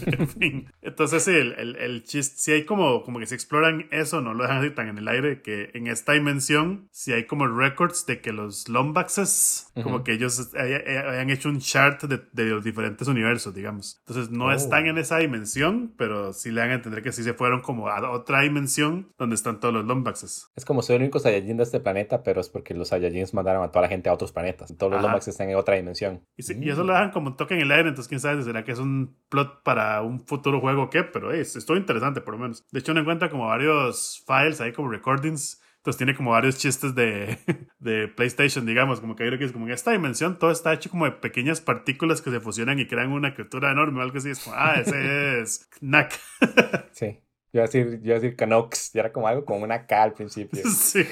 en fin. Entonces, sí, el, el, el chiste. Si hay como, como que se exploran eso, no lo dejan así tan en el aire, que en esta dimensión, si hay como records de que los Lombaxes, como Ujú. que ellos hay- hayan hecho un chart de, de los diferentes universos, digamos. Entonces, no Oh. están en esa dimensión, pero sí le dan a entender que sí se fueron como a otra dimensión donde están todos los Lombaxes. Es como soy el único Saiyajin de este planeta, pero es porque los Saiyajins mandaron a toda la gente a otros planetas. Todos los Ajá. Lombax están en otra dimensión. Y, eso lo dejan como un toque en el aire, entonces quién sabe si será que es un plot para un futuro juego o qué, pero hey, es, estuvo interesante por lo menos. De hecho, uno encuentra como varios files ahí como recordings, entonces tiene como varios chistes de, de PlayStation, digamos, como que hay que es como en esta dimensión todo está hecho como de pequeñas partículas que se fusionan y crean una criatura enorme o algo así, es como, ah, ese es Knack. Sí. Yo iba a decir, yo iba a decir Canox, y era como algo con una K al principio. sí.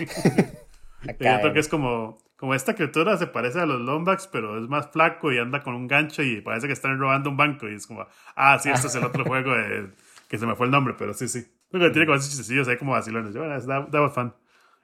Y Acá, otro que es como, como esta criatura se parece a los Lombax, pero es más flaco y anda con un gancho y parece que están robando un banco. Y es como, ah, sí, este es el otro juego de, que se me fue el nombre, pero sí, sí. Luego tiene como esos chistecillos ahí como vacilones. Yo, bueno, that, that was fun.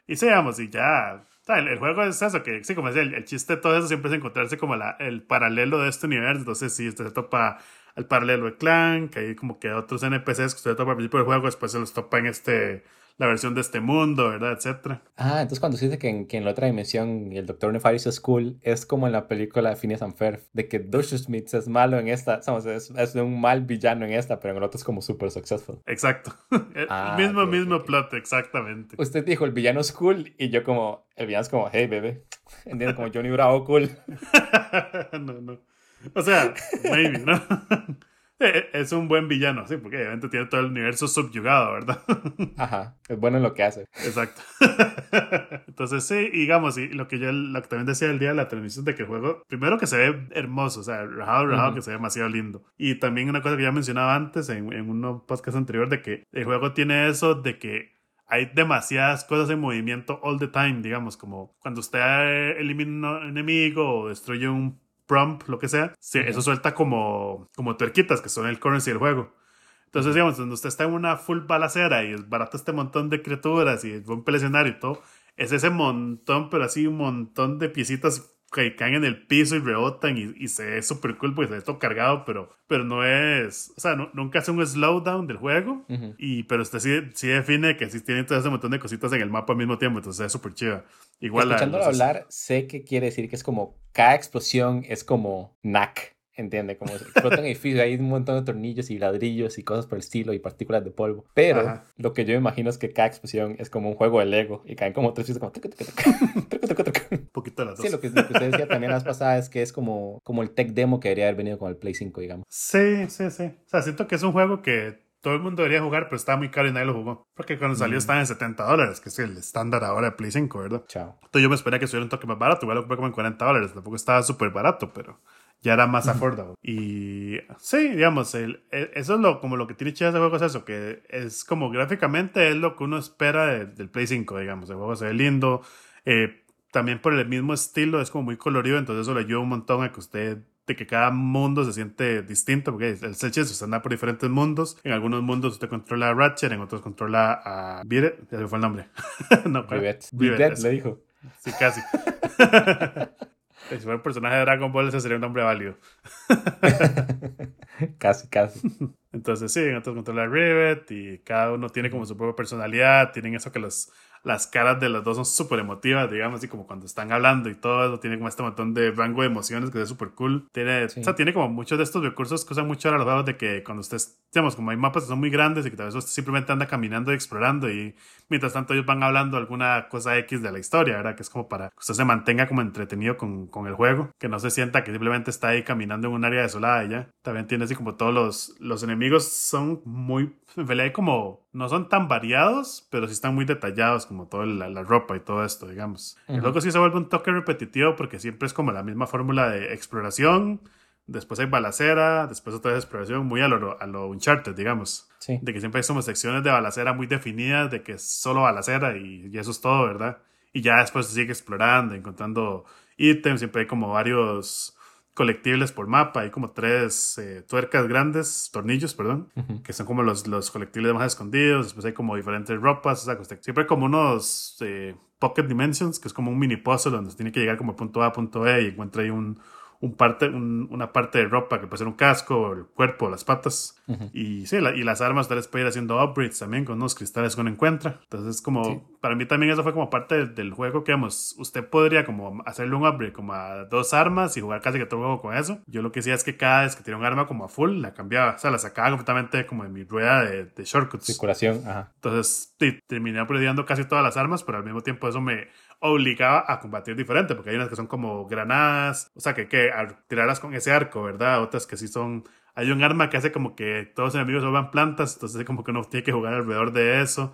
Y sí, vamos, y ya. el, el juego es eso, que sí, como decía, el, el chiste de todo eso siempre es encontrarse como la, el paralelo de este universo. Entonces, sí, usted se topa al paralelo de Clank, que hay como que otros NPCs que usted topa al principio del juego, después se los topa en este, la versión de este mundo, ¿verdad? Etcétera. Ah, entonces cuando se dice que en, que en la otra dimensión el Doctor Nefarious es cool, es como en la película Phineas and Ferb, de que Dusher Smith es malo en esta, vamos, es, es un mal villano en esta, pero en el otro es como super successful. Exacto. El Ah, mismo, ok, ok, mismo ok. plot, exactamente. Usted dijo el villano es cool y yo como, el villano es como, hey bebé, ¿entiendes? Como Johnny Bravo cool. no, no. O sea, maybe, ¿no? Eh, Es un buen villano, sí, porque obviamente tiene todo el universo subyugado, ¿verdad? Ajá, es bueno en lo que hace. Exacto. Entonces, sí, digamos, y lo que yo lo que también decía el día de la transmisión de que el juego, primero que se ve hermoso, o sea, rajado, rajado, que se ve demasiado lindo. Y también una cosa que ya mencionaba antes en, en un podcast anterior, de que el juego tiene eso de que hay demasiadas cosas en movimiento all the time, digamos, como cuando usted eh, elimina un enemigo o destruye un prompt, lo que sea, sí, eso suelta como, como tuerquitas, que son el currency del juego. Entonces, digamos, cuando usted está en una full balacera y es barato este montón de criaturas y rompe el escenario y todo, es ese montón, pero así un montón de piecitas que caen en el piso y rebotan y, y se ve súper cool porque se ve todo cargado, pero, pero no es, o sea, no- nunca hace un slowdown del juego. Ujú. Y, pero usted sí, sí define que sí tiene todo ese montón de cositas en el mapa al mismo tiempo, entonces es súper chiva. Igual Escuchándolo los- hablar, sé que quiere decir que es como, cada explosión es como knack, ¿entiende? Como explotan edificios, hay un montón de tornillos y ladrillos y cosas por el estilo y partículas de polvo. Pero Ajá. lo que yo me imagino es que cada explosión es como un juego de Lego y caen como tres piezas como... un poquito las dos. Sí, lo que, lo que usted decía también la vez pasada es que es como, como el tech demo que debería haber venido con el Play 5, digamos. Sí, sí, sí. O sea, siento que es un juego que todo el mundo debería jugar, pero estaba muy caro y nadie lo jugó. Porque cuando salió estaba en 70 dólares, que es el estándar ahora de Play 5, ¿verdad? Chao. Entonces yo me esperé que estuviera un toque más barato, igual lo compré como en 40 dólares, tampoco estaba súper barato, pero ya era más affordable. Y sí, digamos, el, el- eso es lo, como lo que tiene chido ese juego, es eso, que es como gráficamente es lo que uno espera de- del Play 5, digamos, el juego se ve lindo, eh, también por el mismo estilo es como muy colorido, entonces eso le ayuda un montón a que usted de que cada mundo se siente distinto, porque el Celsius usted anda por diferentes mundos. En algunos mundos usted controla a Ratchet, en otros controla a Viret, ya se fue el nombre. no, eso. le dijo. Sí, casi. si fuera un personaje de Dragon Ball, ese sería un nombre válido. casi, casi. Entonces, sí, en otros controla a Rivet y cada uno tiene como su propia personalidad. Tienen eso que los, las caras de los dos son súper emotivas, digamos, así como cuando están hablando y todo eso. Tiene como este montón de rango de emociones que es súper cool. Tiene, Sí. o sea, tiene como muchos de estos recursos que usan mucho ahora los juegos de que cuando ustedes, digamos, como hay mapas que son muy grandes y que tal vez usted simplemente anda caminando y explorando y mientras tanto ellos van hablando alguna cosa X de la historia, ¿verdad? Que es como para que usted se mantenga como entretenido con, con el juego, que no se sienta que simplemente está ahí caminando en un área desolada y ya. También tiene así como todos los, los enemigos son muy, en realidad hay como, no son tan variados, pero sí están muy detallados, como toda la, la ropa y todo esto, digamos. Y Ujú. luego sí se vuelve un toque repetitivo porque siempre es como la misma fórmula de exploración. Después hay balacera, después otra vez exploración, muy a lo, a lo Uncharted, digamos Sí. de que siempre hay como secciones de balacera muy definidas, de que es solo balacera y, y eso es todo, ¿verdad? Y ya después se sigue explorando, encontrando ítems, siempre hay como varios colectibles por mapa, hay como tres eh, tuercas grandes, tornillos, perdón, que son como los, los colectibles más escondidos, después hay como diferentes ropas, o sea, que usted- siempre como unos eh, Pocket Dimensions, que es como un mini puzzle donde usted tiene que llegar como punto A a punto B y encuentra ahí un, un parte, un- una parte de ropa que puede ser un casco, el cuerpo, las patas. Ujú. Y sí, la- y las armas tal vez puede ir haciendo upgrades también con unos cristales que uno encuentra. Entonces, como Sí. para mí también eso fue como parte del, del juego que, digamos, usted podría como hacerle un upgrade como a dos armas y jugar casi que todo el juego con eso. Yo lo que hacía es que cada vez que tenía un arma como a full, la cambiaba, o sea, la sacaba completamente como de mi rueda de, de shortcuts. Circulación, ajá. Entonces, sí, terminé upgradeando casi todas las armas, pero al mismo tiempo eso me obligaba a combatir diferente, porque hay unas que son como granadas, o sea, que que ar- tirarlas con ese arco, ¿verdad? Otras que sí son... Hay un arma que hace como que todos los enemigos vuelvan plantas, entonces como que uno tiene que jugar alrededor de eso,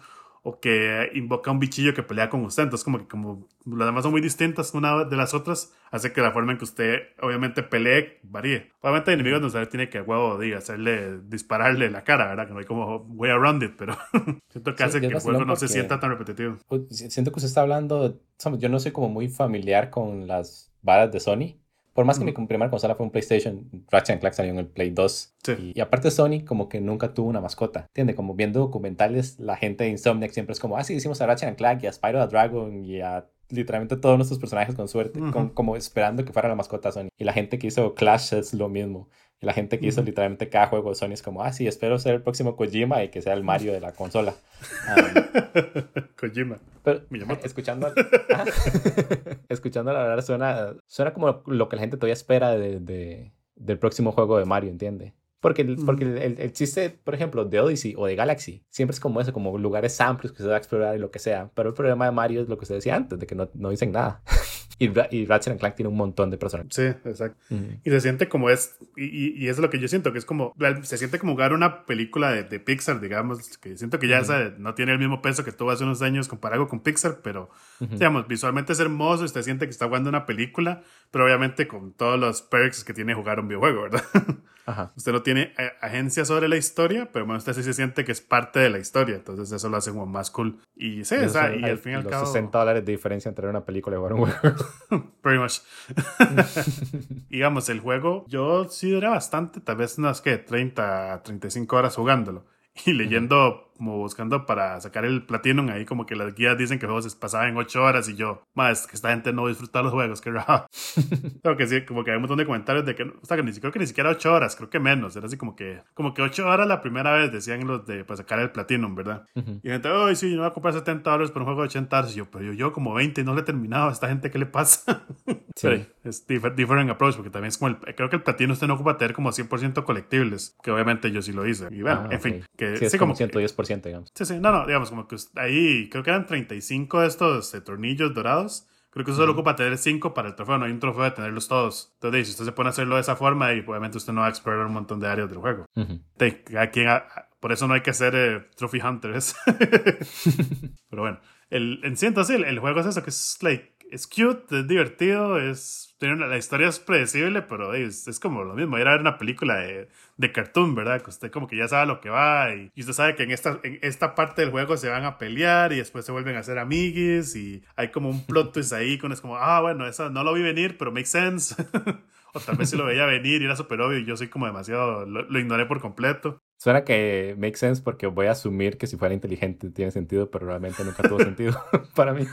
o que invoca un bichillo que pelea con usted, entonces como que como las demás son muy distintas una de las otras, hace que la forma en que usted obviamente pelee varíe. Obviamente hay enemigos donde usted tiene que a huevo diga, hacerle, dispararle la cara, ¿verdad? Que no hay como way around it, pero siento que Sí, hace que el juego no se sienta tan repetitivo. Pues, si- Siento que usted está hablando, yo no soy como muy familiar con las varas de Sony. Por más que mi primera consola fue un PlayStation, Ratchet Clank salió en el Play 2. Sí. Y, y aparte Sony como que nunca tuvo una mascota. ¿Entiende? Como viendo documentales, la gente de Insomniac siempre es como, ah, sí, hicimos a Ratchet Clank y a Spyro the Dragon y a literalmente todos nuestros personajes con suerte, con- como esperando que fuera la mascota Sony. Y la gente que hizo Clash es lo mismo. Y la gente que hizo Ujú. literalmente cada juego de Sony es como, ah, sí, espero ser el próximo Kojima y que sea el Mario de la consola. Ah, Kojima. pero escuchando, Ajá. escuchando la verdad suena, suena como lo que la gente todavía espera de, de- del próximo juego de Mario, ¿entiende? Porque, el- porque el, el- el chiste, por ejemplo, de Odyssey o de Galaxy, siempre es como eso, como lugares amplios que se va a explorar y lo que sea. Pero el problema de Mario es lo que usted decía antes, de que no, no dicen nada. Y, y Ratchet and Clank tiene un montón de personajes. Sí, exacto. Y se siente como es, y, y, es lo que yo siento, que es como, se siente como jugar una película de, de Pixar, digamos, que siento que ya esa no tiene el mismo peso que tuvo hace unos años comparado con Pixar, pero, digamos, visualmente es hermoso, usted siente que está jugando una película, pero obviamente con todos los perks que tiene jugar un videojuego, ¿verdad? Ajá. usted no tiene eh, agencia sobre la historia, pero bueno, usted sí se siente que es parte de la historia, entonces eso lo hace como más cool. Y sí, Y o sea, y al fin y al los cabo, 60 dólares de diferencia entre una película y jugar un juego. pretty much. Digamos, el juego, yo sí duré bastante, tal vez unas que 30, 35 horas jugándolo. Y leyendo, como buscando para sacar el Platinum ahí, como que las guías dicen que el juego se en 8 horas y yo, más que esta gente no disfruta los juegos, que raro. Creo que sí, como que hay un montón de comentarios de que, o sea, que ni, creo que ni siquiera 8 horas, creo que menos, era así como que, como que 8 horas la primera vez decían los de para sacar el Platinum, ¿verdad? Uh -huh. Y gente, ay, sí, yo voy a comprar 70 dólares por un juego de 80 horas, y yo, pero yo, yo como 20 y no le he terminado, ¿a esta gente qué le pasa? sí. Pero es different, different, approach, porque también es como el, creo que el Platinum usted no ocupa tener como 100% colectibles, que obviamente yo sí lo hice. Y bueno, ah, en okay. fin, que sí, es sí, como, como 110% 100%, digamos. Sí, sí, no, no, digamos, como que ahí creo que eran 35 de estos de tornillos dorados. Creo que usted solo uh -huh. ocupa tener 5 para el trofeo, no hay un trofeo de tenerlos todos. Entonces, si usted se pone a hacerlo de esa forma, y obviamente usted no va a explorar un montón de áreas del juego. Uh -huh. Aquí, por eso no hay que ser eh, trophy hunters. Pero bueno, el, en sí, entonces el, el juego es eso, que es like es cute, es divertido, es, tiene una, la historia es predecible, pero es, es, como lo mismo, ir a ver una película de, de, cartoon, ¿verdad? Que usted como que ya sabe lo que va y, usted sabe que en esta, en esta parte del juego se van a pelear y después se vuelven a hacer amiguis y hay como un plot twist ahí con es como, ah, bueno, eso no lo vi venir, pero makes sense. o tal vez si lo veía venir y era súper obvio y yo soy como demasiado, lo ignoré por completo. Suena que make sense porque voy a asumir que si fuera inteligente tiene sentido, pero realmente nunca tuvo sentido para mí.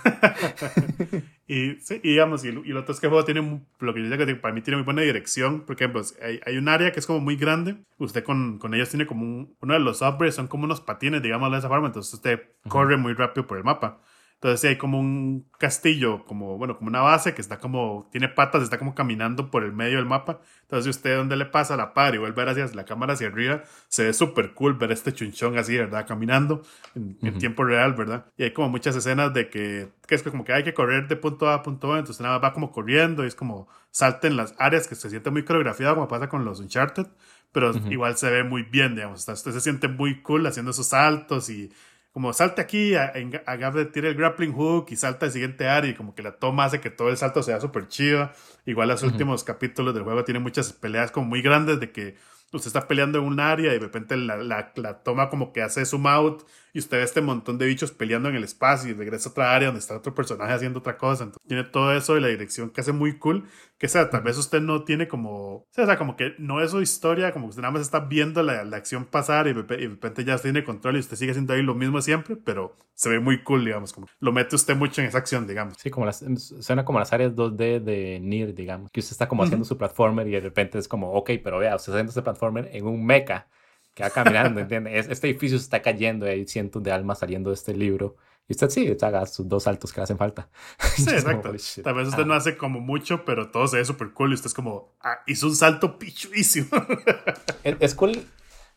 y, sí, y digamos, y, y, lo otro es que el juego tiene, lo que yo digo que para mí tiene muy buena dirección. Por ejemplo, hay, hay un área que es como muy grande. Usted con, con ellos tiene como un, uno de los upgrades, son como unos patines, digamos de esa forma. Entonces usted uh -huh. corre muy rápido por el mapa. Entonces sí, hay como un castillo, como, bueno, como una base que está como, tiene patas, está como caminando por el medio del mapa. Entonces si usted donde le pasa la par y vuelve a ver hacia la cámara hacia arriba, se ve súper cool ver este chunchón así, ¿verdad? Caminando en, uh -huh. en, tiempo real, ¿verdad? Y hay como muchas escenas de que, que es como que hay que correr de punto A a punto B, entonces nada más va como corriendo y es como salta en las áreas que se siente muy coreografiado como pasa con los Uncharted, pero uh -huh. igual se ve muy bien, digamos. Usted se siente muy cool haciendo esos saltos y como salta aquí, agarre, tira el grappling hook y salta al siguiente área y como que la toma hace que todo el salto sea súper chido. Igual los uh -huh. últimos capítulos del juego tienen muchas peleas como muy grandes de que usted está peleando en un área y de repente la, la, la, toma como que hace zoom out y usted ve este montón de bichos peleando en el espacio y regresa a otra área donde está otro personaje haciendo otra cosa. Entonces tiene todo eso y la dirección que hace muy cool. Que sea, tal vez usted no tiene como, o sea, como que no es su historia, como que usted nada más está viendo la, la acción pasar y de repente ya tiene control y usted sigue haciendo ahí lo mismo siempre, pero se ve muy cool, digamos, como lo mete usted mucho en esa acción, digamos. Sí, como las, suena como las áreas 2D de Nier, digamos, que usted está como uh -huh. haciendo su platformer y de repente es como, ok, pero vea, usted está haciendo ese platformer en un mecha que va caminando, ¿entiendes? Este edificio se está cayendo y hay cientos de almas saliendo de este libro. Y usted sí, haga sus dos saltos que le hacen falta. Sí, exacto. Como, Tal vez usted ah. no hace como mucho, pero todo se ve súper cool y usted es como, ah, hizo un salto pichuísimo. es, es cool.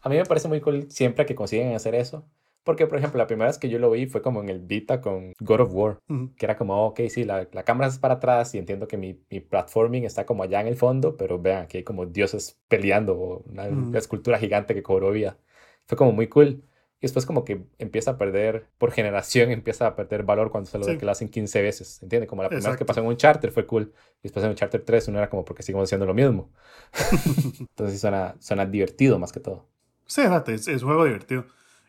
A mí me parece muy cool siempre que consiguen hacer eso. Porque, por ejemplo, la primera vez que yo lo vi fue como en el Vita con God of War, uh -huh. que era como, ok, sí, la, la, cámara es para atrás y entiendo que mi, mi, platforming está como allá en el fondo, pero vean, aquí hay como dioses peleando, una, uh -huh. una escultura gigante que cobró vida. Fue como muy cool. Y después como que empieza a perder, por generación, empieza a perder valor cuando se lo, sí. que lo hacen 15 veces, ¿entiendes? Como la primera vez que pasó en un charter fue cool. Y después en un charter 3 uno era como porque seguimos haciendo lo mismo. Entonces suena, suena divertido más que todo. Sí, es, es juego divertido.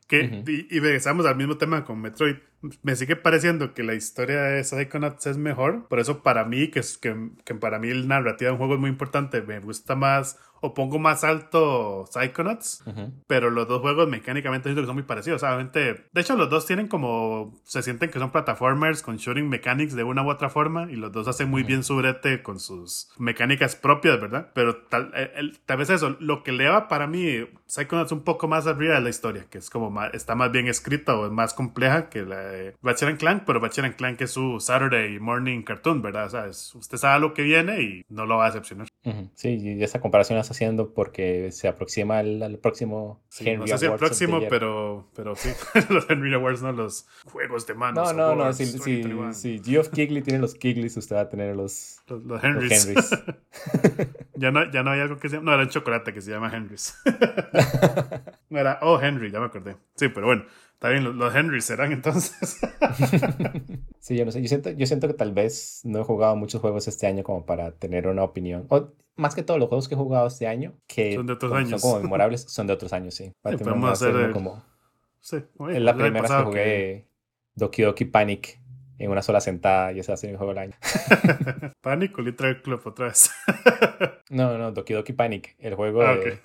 Que, uh -huh. y, y, regresamos al mismo tema con Metroid. Me sigue pareciendo que la historia de Psychonauts es mejor. Por eso, para mí, que, que, que para mí el narrativa de un juego es muy importante, me gusta más o pongo más alto Psychonauts, uh -huh. pero los dos juegos mecánicamente siento que son muy parecidos. Obviamente, de hecho, los dos tienen como. Se sienten que son plataformers con shooting mechanics de una u otra forma, y los dos hacen muy uh -huh. bien su brete con sus mecánicas propias, ¿verdad? Pero tal, el, el, tal vez eso, lo que le va para mí Psychonauts un poco más arriba de la historia, que es como más, está más bien escrita o es más compleja que la de Ratchet Clank, pero Ratchet Clank es su Saturday morning cartoon, ¿verdad? O sea, es, usted sabe lo que viene y no lo va a decepcionar. Uh -huh. Sí, y esa comparación estás haciendo porque se aproxima al, al próximo sí, Henry No sé si el próximo, pero, pero sí, los Henry Awards, no los juegos de manos. No, no, no, si, si, si Geoff Kigley tiene los Kigleys, usted va a tener los, los, los Henrys. Los Henrys. ya, no, ya no hay algo que se llama, no, era el chocolate que se llama Henrys. no era, oh, Henry, ya me acordé. Sí, pero bueno. Está bien, los Henry serán entonces. sí, yo no sé. Yo siento, yo siento que tal vez no he jugado muchos juegos este año como para tener una opinión. O más que todos los juegos que he jugado este año, que son de otros como, años. Son como memorables, son de otros años, sí. sí podemos hacer el... como... Sí, oye, la primera vez que jugué que... Doki Doki Panic en una sola sentada y ese ha sido mi juego del año. ¿Panic o Little Club otra vez? no, no, Doki Doki Panic, el juego ah, de... Okay.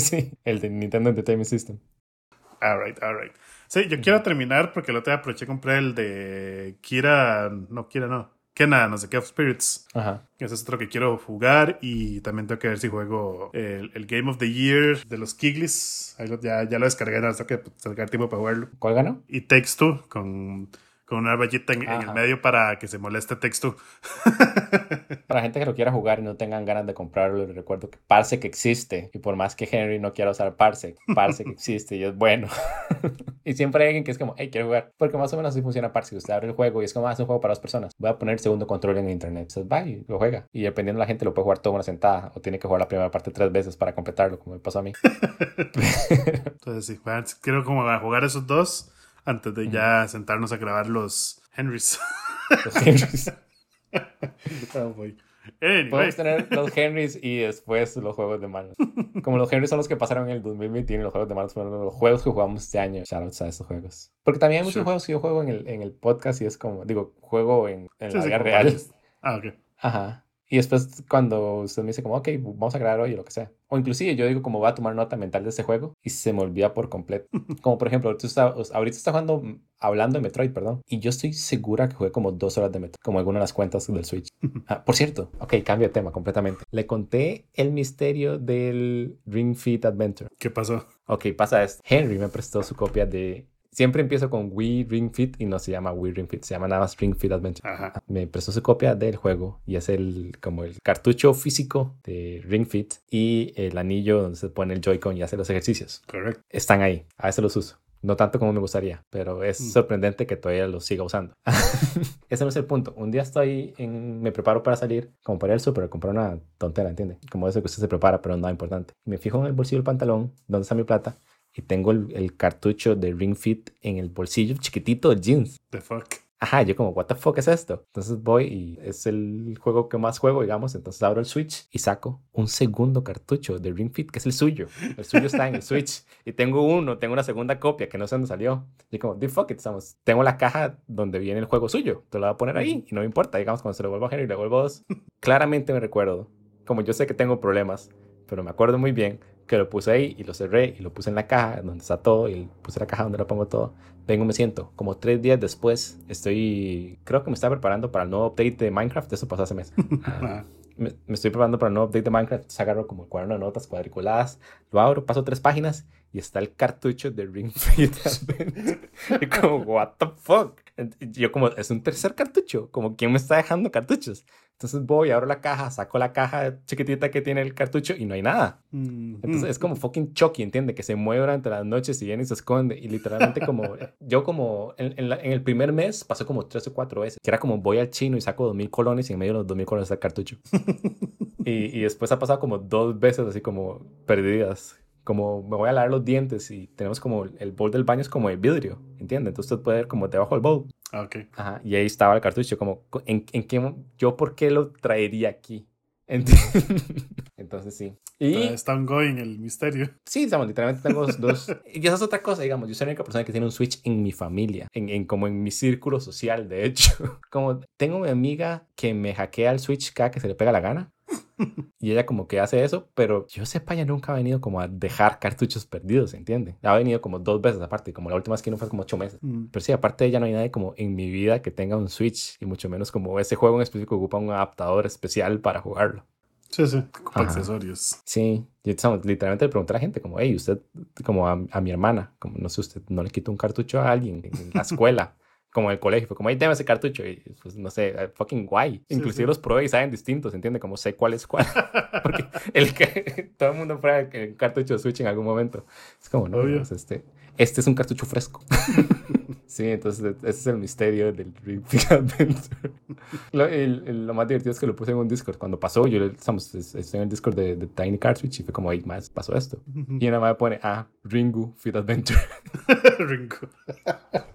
sí, el de Nintendo Entertainment System. Alright, alright. Sí, yo quiero terminar porque el otro día aproveché y compré el de Kira, no, Kira no, Kena, no sé qué, of Spirits. Ajá. Ese es otro que quiero jugar y también tengo que ver si juego el, el Game of the Year de los Kiglis. Ya, ya lo descargué, no tengo que sacar tiempo para jugarlo. ¿Cuál ganó? Y Takes Two con con una rayita en, en el medio para que se moleste texto. Para gente que lo quiera jugar y no tengan ganas de comprarlo, les recuerdo que Parsec existe. Y por más que Henry no quiera usar Parsec, Parsec existe y es bueno. y siempre hay alguien que es como, hey, quiero jugar. Porque más o menos así funciona Parsec. Usted abre el juego y es como, ah, es un juego para dos personas. Voy a poner el segundo control en internet. Entonces va y lo juega. Y dependiendo de la gente, lo puede jugar toda una sentada. O tiene que jugar la primera parte tres veces para completarlo, como me pasó a mí. Entonces sí, quiero como a jugar esos dos antes de ya sentarnos a grabar los Henrys. Los Henrys. Oh. Anyway, Podemos tener los Henrys y después los juegos de manos. Como los Henrys son los que pasaron en el 2021 y los juegos de manos fueron los juegos que jugamos este año. Shoutouts a estos juegos. Porque también hay muchos Sure. juegos que yo juego en el, en el podcast y es como, digo, juego en, en Sí, la vida real. Ah, ok. Ajá. Y después cuando usted me dice como, ok, vamos a grabar hoy o lo que sea. O inclusive yo digo como voy a tomar nota mental de ese juego y se me olvida por completo. Como por ejemplo, ahorita está, ahorita está jugando, hablando de Metroid, perdón. Y yo estoy segura que jugué como dos horas de Metroid, como alguna de las cuentas del Switch. Ah, por cierto, ok, cambio de tema completamente. Le conté el misterio del Ring Fit Adventure. ¿Qué pasó? Ok, pasa esto. Henry me prestó su copia de... Siempre empiezo con Wii Ring Fit y no se llama Wii Ring Fit, se llama nada más Ring Fit Adventure. Ajá. Me prestó su copia del juego y es el como el cartucho físico de Ring Fit y el anillo donde se pone el Joy-Con y hace los ejercicios. Correcto. Están ahí, a veces los uso. No tanto como me gustaría, pero es Mm. sorprendente que todavía los siga usando. Ese no es el punto. Un día estoy en, me preparo para salir, como para ir al súper, comprar una tontera, ¿entiende? Como eso que usted se prepara, pero es importante. Me fijo en el bolsillo del pantalón, donde está mi plata, y tengo el, el cartucho de Ring Fit en el bolsillo chiquitito del jeans. The fuck. Ajá, yo como, what the fuck es esto? Entonces voy y es el juego que más juego, digamos. Entonces abro el Switch y saco un segundo cartucho de Ring Fit, que es el suyo. El suyo está en el Switch. Y tengo uno, tengo una segunda copia que no sé dónde salió. Y como, the fuck it, estamos. Tengo la caja donde viene el juego suyo. Te lo voy a poner ahí y no me importa. Digamos, cuando se lo vuelvo a Henry y le vuelvo a dos. Claramente me recuerdo. Como yo sé que tengo problemas, pero me acuerdo muy bien que lo puse ahí y lo cerré y lo puse en la caja donde está todo y puse la caja donde lo pongo todo. Vengo, me siento. Como tres días después, estoy. Creo que me estaba preparando para el nuevo update de Minecraft. Eso pasó hace mes. Ah, me, me estoy preparando para el nuevo update de Minecraft. Entonces agarro como el cuaderno de notas cuadriculadas. Lo abro, paso tres páginas y está el cartucho de Ring Fit. Y como, what the fuck. Y Yo como, es un tercer cartucho. Como, ¿quién me está dejando cartuchos? Entonces voy, abro la caja, saco la caja chiquitita que tiene el cartucho y no hay nada. mm, Entonces es como fucking Chucky, ¿entiende? Que se mueve durante las noches y viene y se esconde. Y literalmente como, yo como, en, en la- en el primer mes pasó como tres o cuatro veces. Que era como voy al chino y saco dos mil colones y en medio de los dos mil colones está el cartucho. y, y después ha pasado como dos veces así como perdidas. Como me voy a lavar los dientes y tenemos como el bowl del baño es como de vidrio, ¿entiende? Entonces usted puede ver como debajo del bowl. ah, ok. Ajá, y ahí estaba el cartucho, como, ¿en, en qué, yo por qué lo traería aquí? Entonces sí. Y Está ongoing el misterio. Sí, digamos, literalmente tengo dos- Y esa es otra cosa, digamos. Yo soy la única persona que tiene un Switch en mi familia, en, en- como en mi círculo social, de hecho. Como tengo mi amiga que me hackea el Switch cada que se le pega la gana. Y ella como que hace eso, pero yo sepa, ella nunca ha venido como a dejar cartuchos perdidos, ¿entiende? Ha venido como dos veces aparte, como la última vez que no fue como ocho meses. Mm, Pero sí, aparte de ella no hay nadie como en mi vida que tenga un Switch y mucho menos como ese juego en específico ocupa un adaptador especial para jugarlo. Sí, sí. Ocupa accesorios. Sí, yo estamos- literalmente le pregunté a la gente como, hey, usted, como a, a mi hermana, como no sé, usted no le quita un cartucho a alguien en la escuela, como en el colegio, fue como, hey, deme ese cartucho, y pues no sé, eh, fucking guay. Sí, Inclusive sí. los probé y saben distintos, ¿entiende? Como sé cuál es cuál. Porque el que, todo el mundo prueba el cartucho de Switch en algún momento. Es como, no, Obvio. pues, este, este es un cartucho fresco. sí, entonces ese es el misterio del Ring Fit Adventure. Lo, el- el- lo más divertido es que lo puse en un Discord. Cuando pasó, yo estamos, es- estoy en el Discord de, de Tiny Cartridge y fue como, hey, más pasó esto. Y una me pone, ah, Ringu Fit Adventure. Ringo.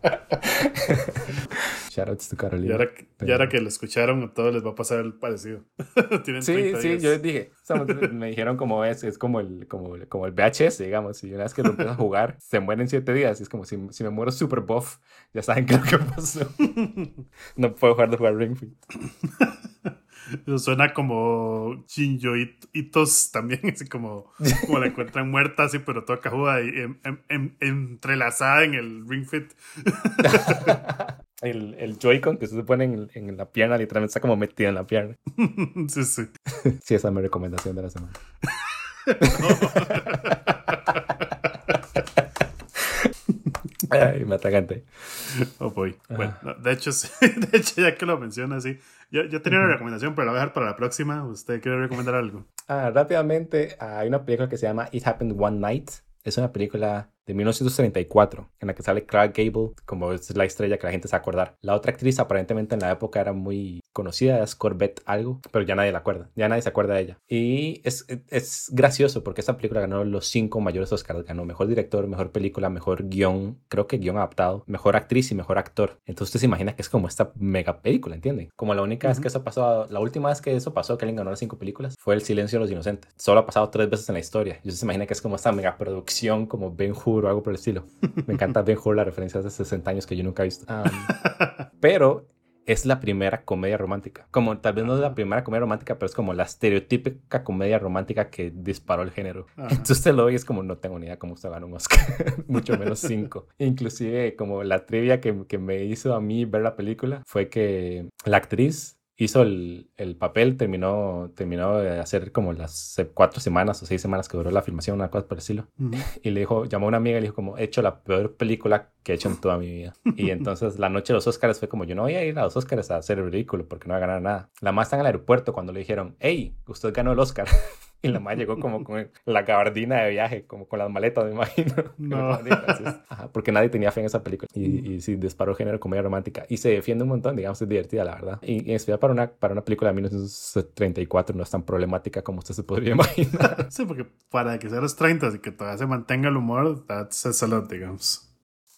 Shoutouts to Y Carolina. ahora, que- y Pero- ahora que lo escucharon, a todos les va a pasar el parecido. Tienen Sí, 30 sí, días. yo les dije, estamos- me dijeron como es, es como el, como, como el VHS, digamos, y una vez que lo empiezas a jugar, se muere en siete días, y es como si, si me muero super buff, ya saben qué es lo que pasó. No puedo jugar de jugar Ring Fit. Suena como Shinjo It- Itos también, así como, como la encuentran muerta, así, pero toda cajuda y em- em- em- entrelazada en el Ring Fit. El, el Joy-Con que se pone en, en la pierna, literalmente está como metido en la pierna. sí, sí. Sí, esa es mi recomendación de la semana. Ay, me atragante. Oh boy. Bueno, de, hecho, de hecho, ya que lo menciona, sí. Yo, yo tenía una recomendación, pero la voy a dejar para la próxima. ¿Usted quiere recomendar algo? Ah, rápidamente, hay una película que se llama It Happened One Night. Es una película de 1934, en la que sale Clark Gable, como es la estrella que la gente se va a acordar. La otra actriz aparentemente en la época era muy conocida, es Corbett algo, pero ya nadie la acuerda, ya nadie se acuerda de ella. Y es, es gracioso porque esta película ganó los cinco mayores Oscars, ganó mejor director, mejor película, mejor guion, creo que guion adaptado, mejor actriz y mejor actor. Entonces usted se imagina que es como esta mega película, ¿entiende? Como la única vez que eso pasó, la última vez que eso pasó, que alguien ganó las cinco películas, fue El silencio de los inocentes. Solo ha pasado tres veces en la historia. Y usted se imagina que es como esta mega producción, como Ben Hur o algo por el estilo. Me encanta Ben Hur, la referencia de 60 años que yo nunca he visto. pero es la primera comedia romántica. Como tal vez no es la primera comedia romántica, pero es como la estereotípica comedia romántica que disparó el género. Entonces te lo es como no tengo ni idea cómo se ganó un Oscar, mucho menos cinco. Inclusive como la trivia que, que me hizo a mí ver la película fue que la actriz hizo el, el, papel, terminó, terminó de hacer como las cuatro semanas o seis semanas que duró la filmación, una cosa por el estilo. Y le dijo, llamó a una amiga y le dijo como, he hecho la peor película que he hecho en toda mi vida. Y entonces la noche de los Oscars fue como, yo no voy a ir a los Oscars a hacer el ridículo porque no voy a ganar nada. La más está en el aeropuerto cuando le dijeron, hey, usted ganó el Oscar. Y la madre llegó como con la gabardina de viaje, como con las maletas, me imagino. No. porque nadie tenía fe en esa película. Y, y sí, disparó género comedia romántica. Y se defiende un montón, digamos, es divertida, la verdad. Y, en especial para una, para una película de 1934 no es tan problemática como usted se podría imaginar. Sí, porque para que sea los 30 y que todavía se mantenga el humor, that's a lot, digamos.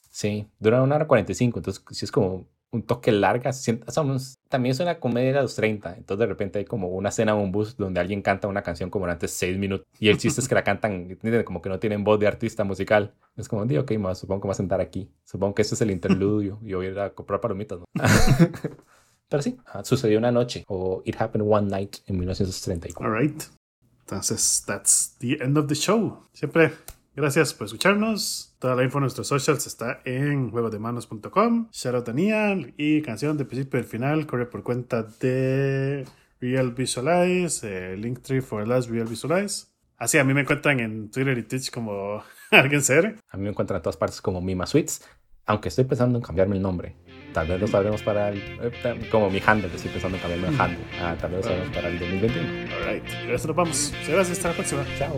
Sí, dura una hora 45, entonces sí es como un toque larga. También es una comedia de los 30. Entonces de repente hay como una escena en un bus donde alguien canta una canción como durante 6 minutos. Y el chiste es que la cantan como que no tienen voz de artista musical. Es como, ok, más, supongo que me voy a sentar aquí. Supongo que este es el interludio y voy a ir a comprar palomitas. Pero sí, ah, sucedió una noche o It Happened One Night en 1934. All right. Entonces, that's the end of the show. Siempre Gracias por escucharnos. Toda la info en nuestros socials está en juegodemanos.com. Shoutout y canción de principio y final corre por cuenta de Real Visualize, eh, Linktree for Last Real Visualize. Así a mí me encuentran en Twitter y Twitch como alguien ser. A mí me encuentran en todas partes como Mima Sweets, aunque estoy pensando en cambiarme el nombre. Tal vez lo sabremos para el. Eh, como mi handle, estoy pensando en cambiarme el handle. Ah, tal vez lo sabremos para el 2021. Alright, y eso nos vamos. Gracias, hasta la próxima. Chao.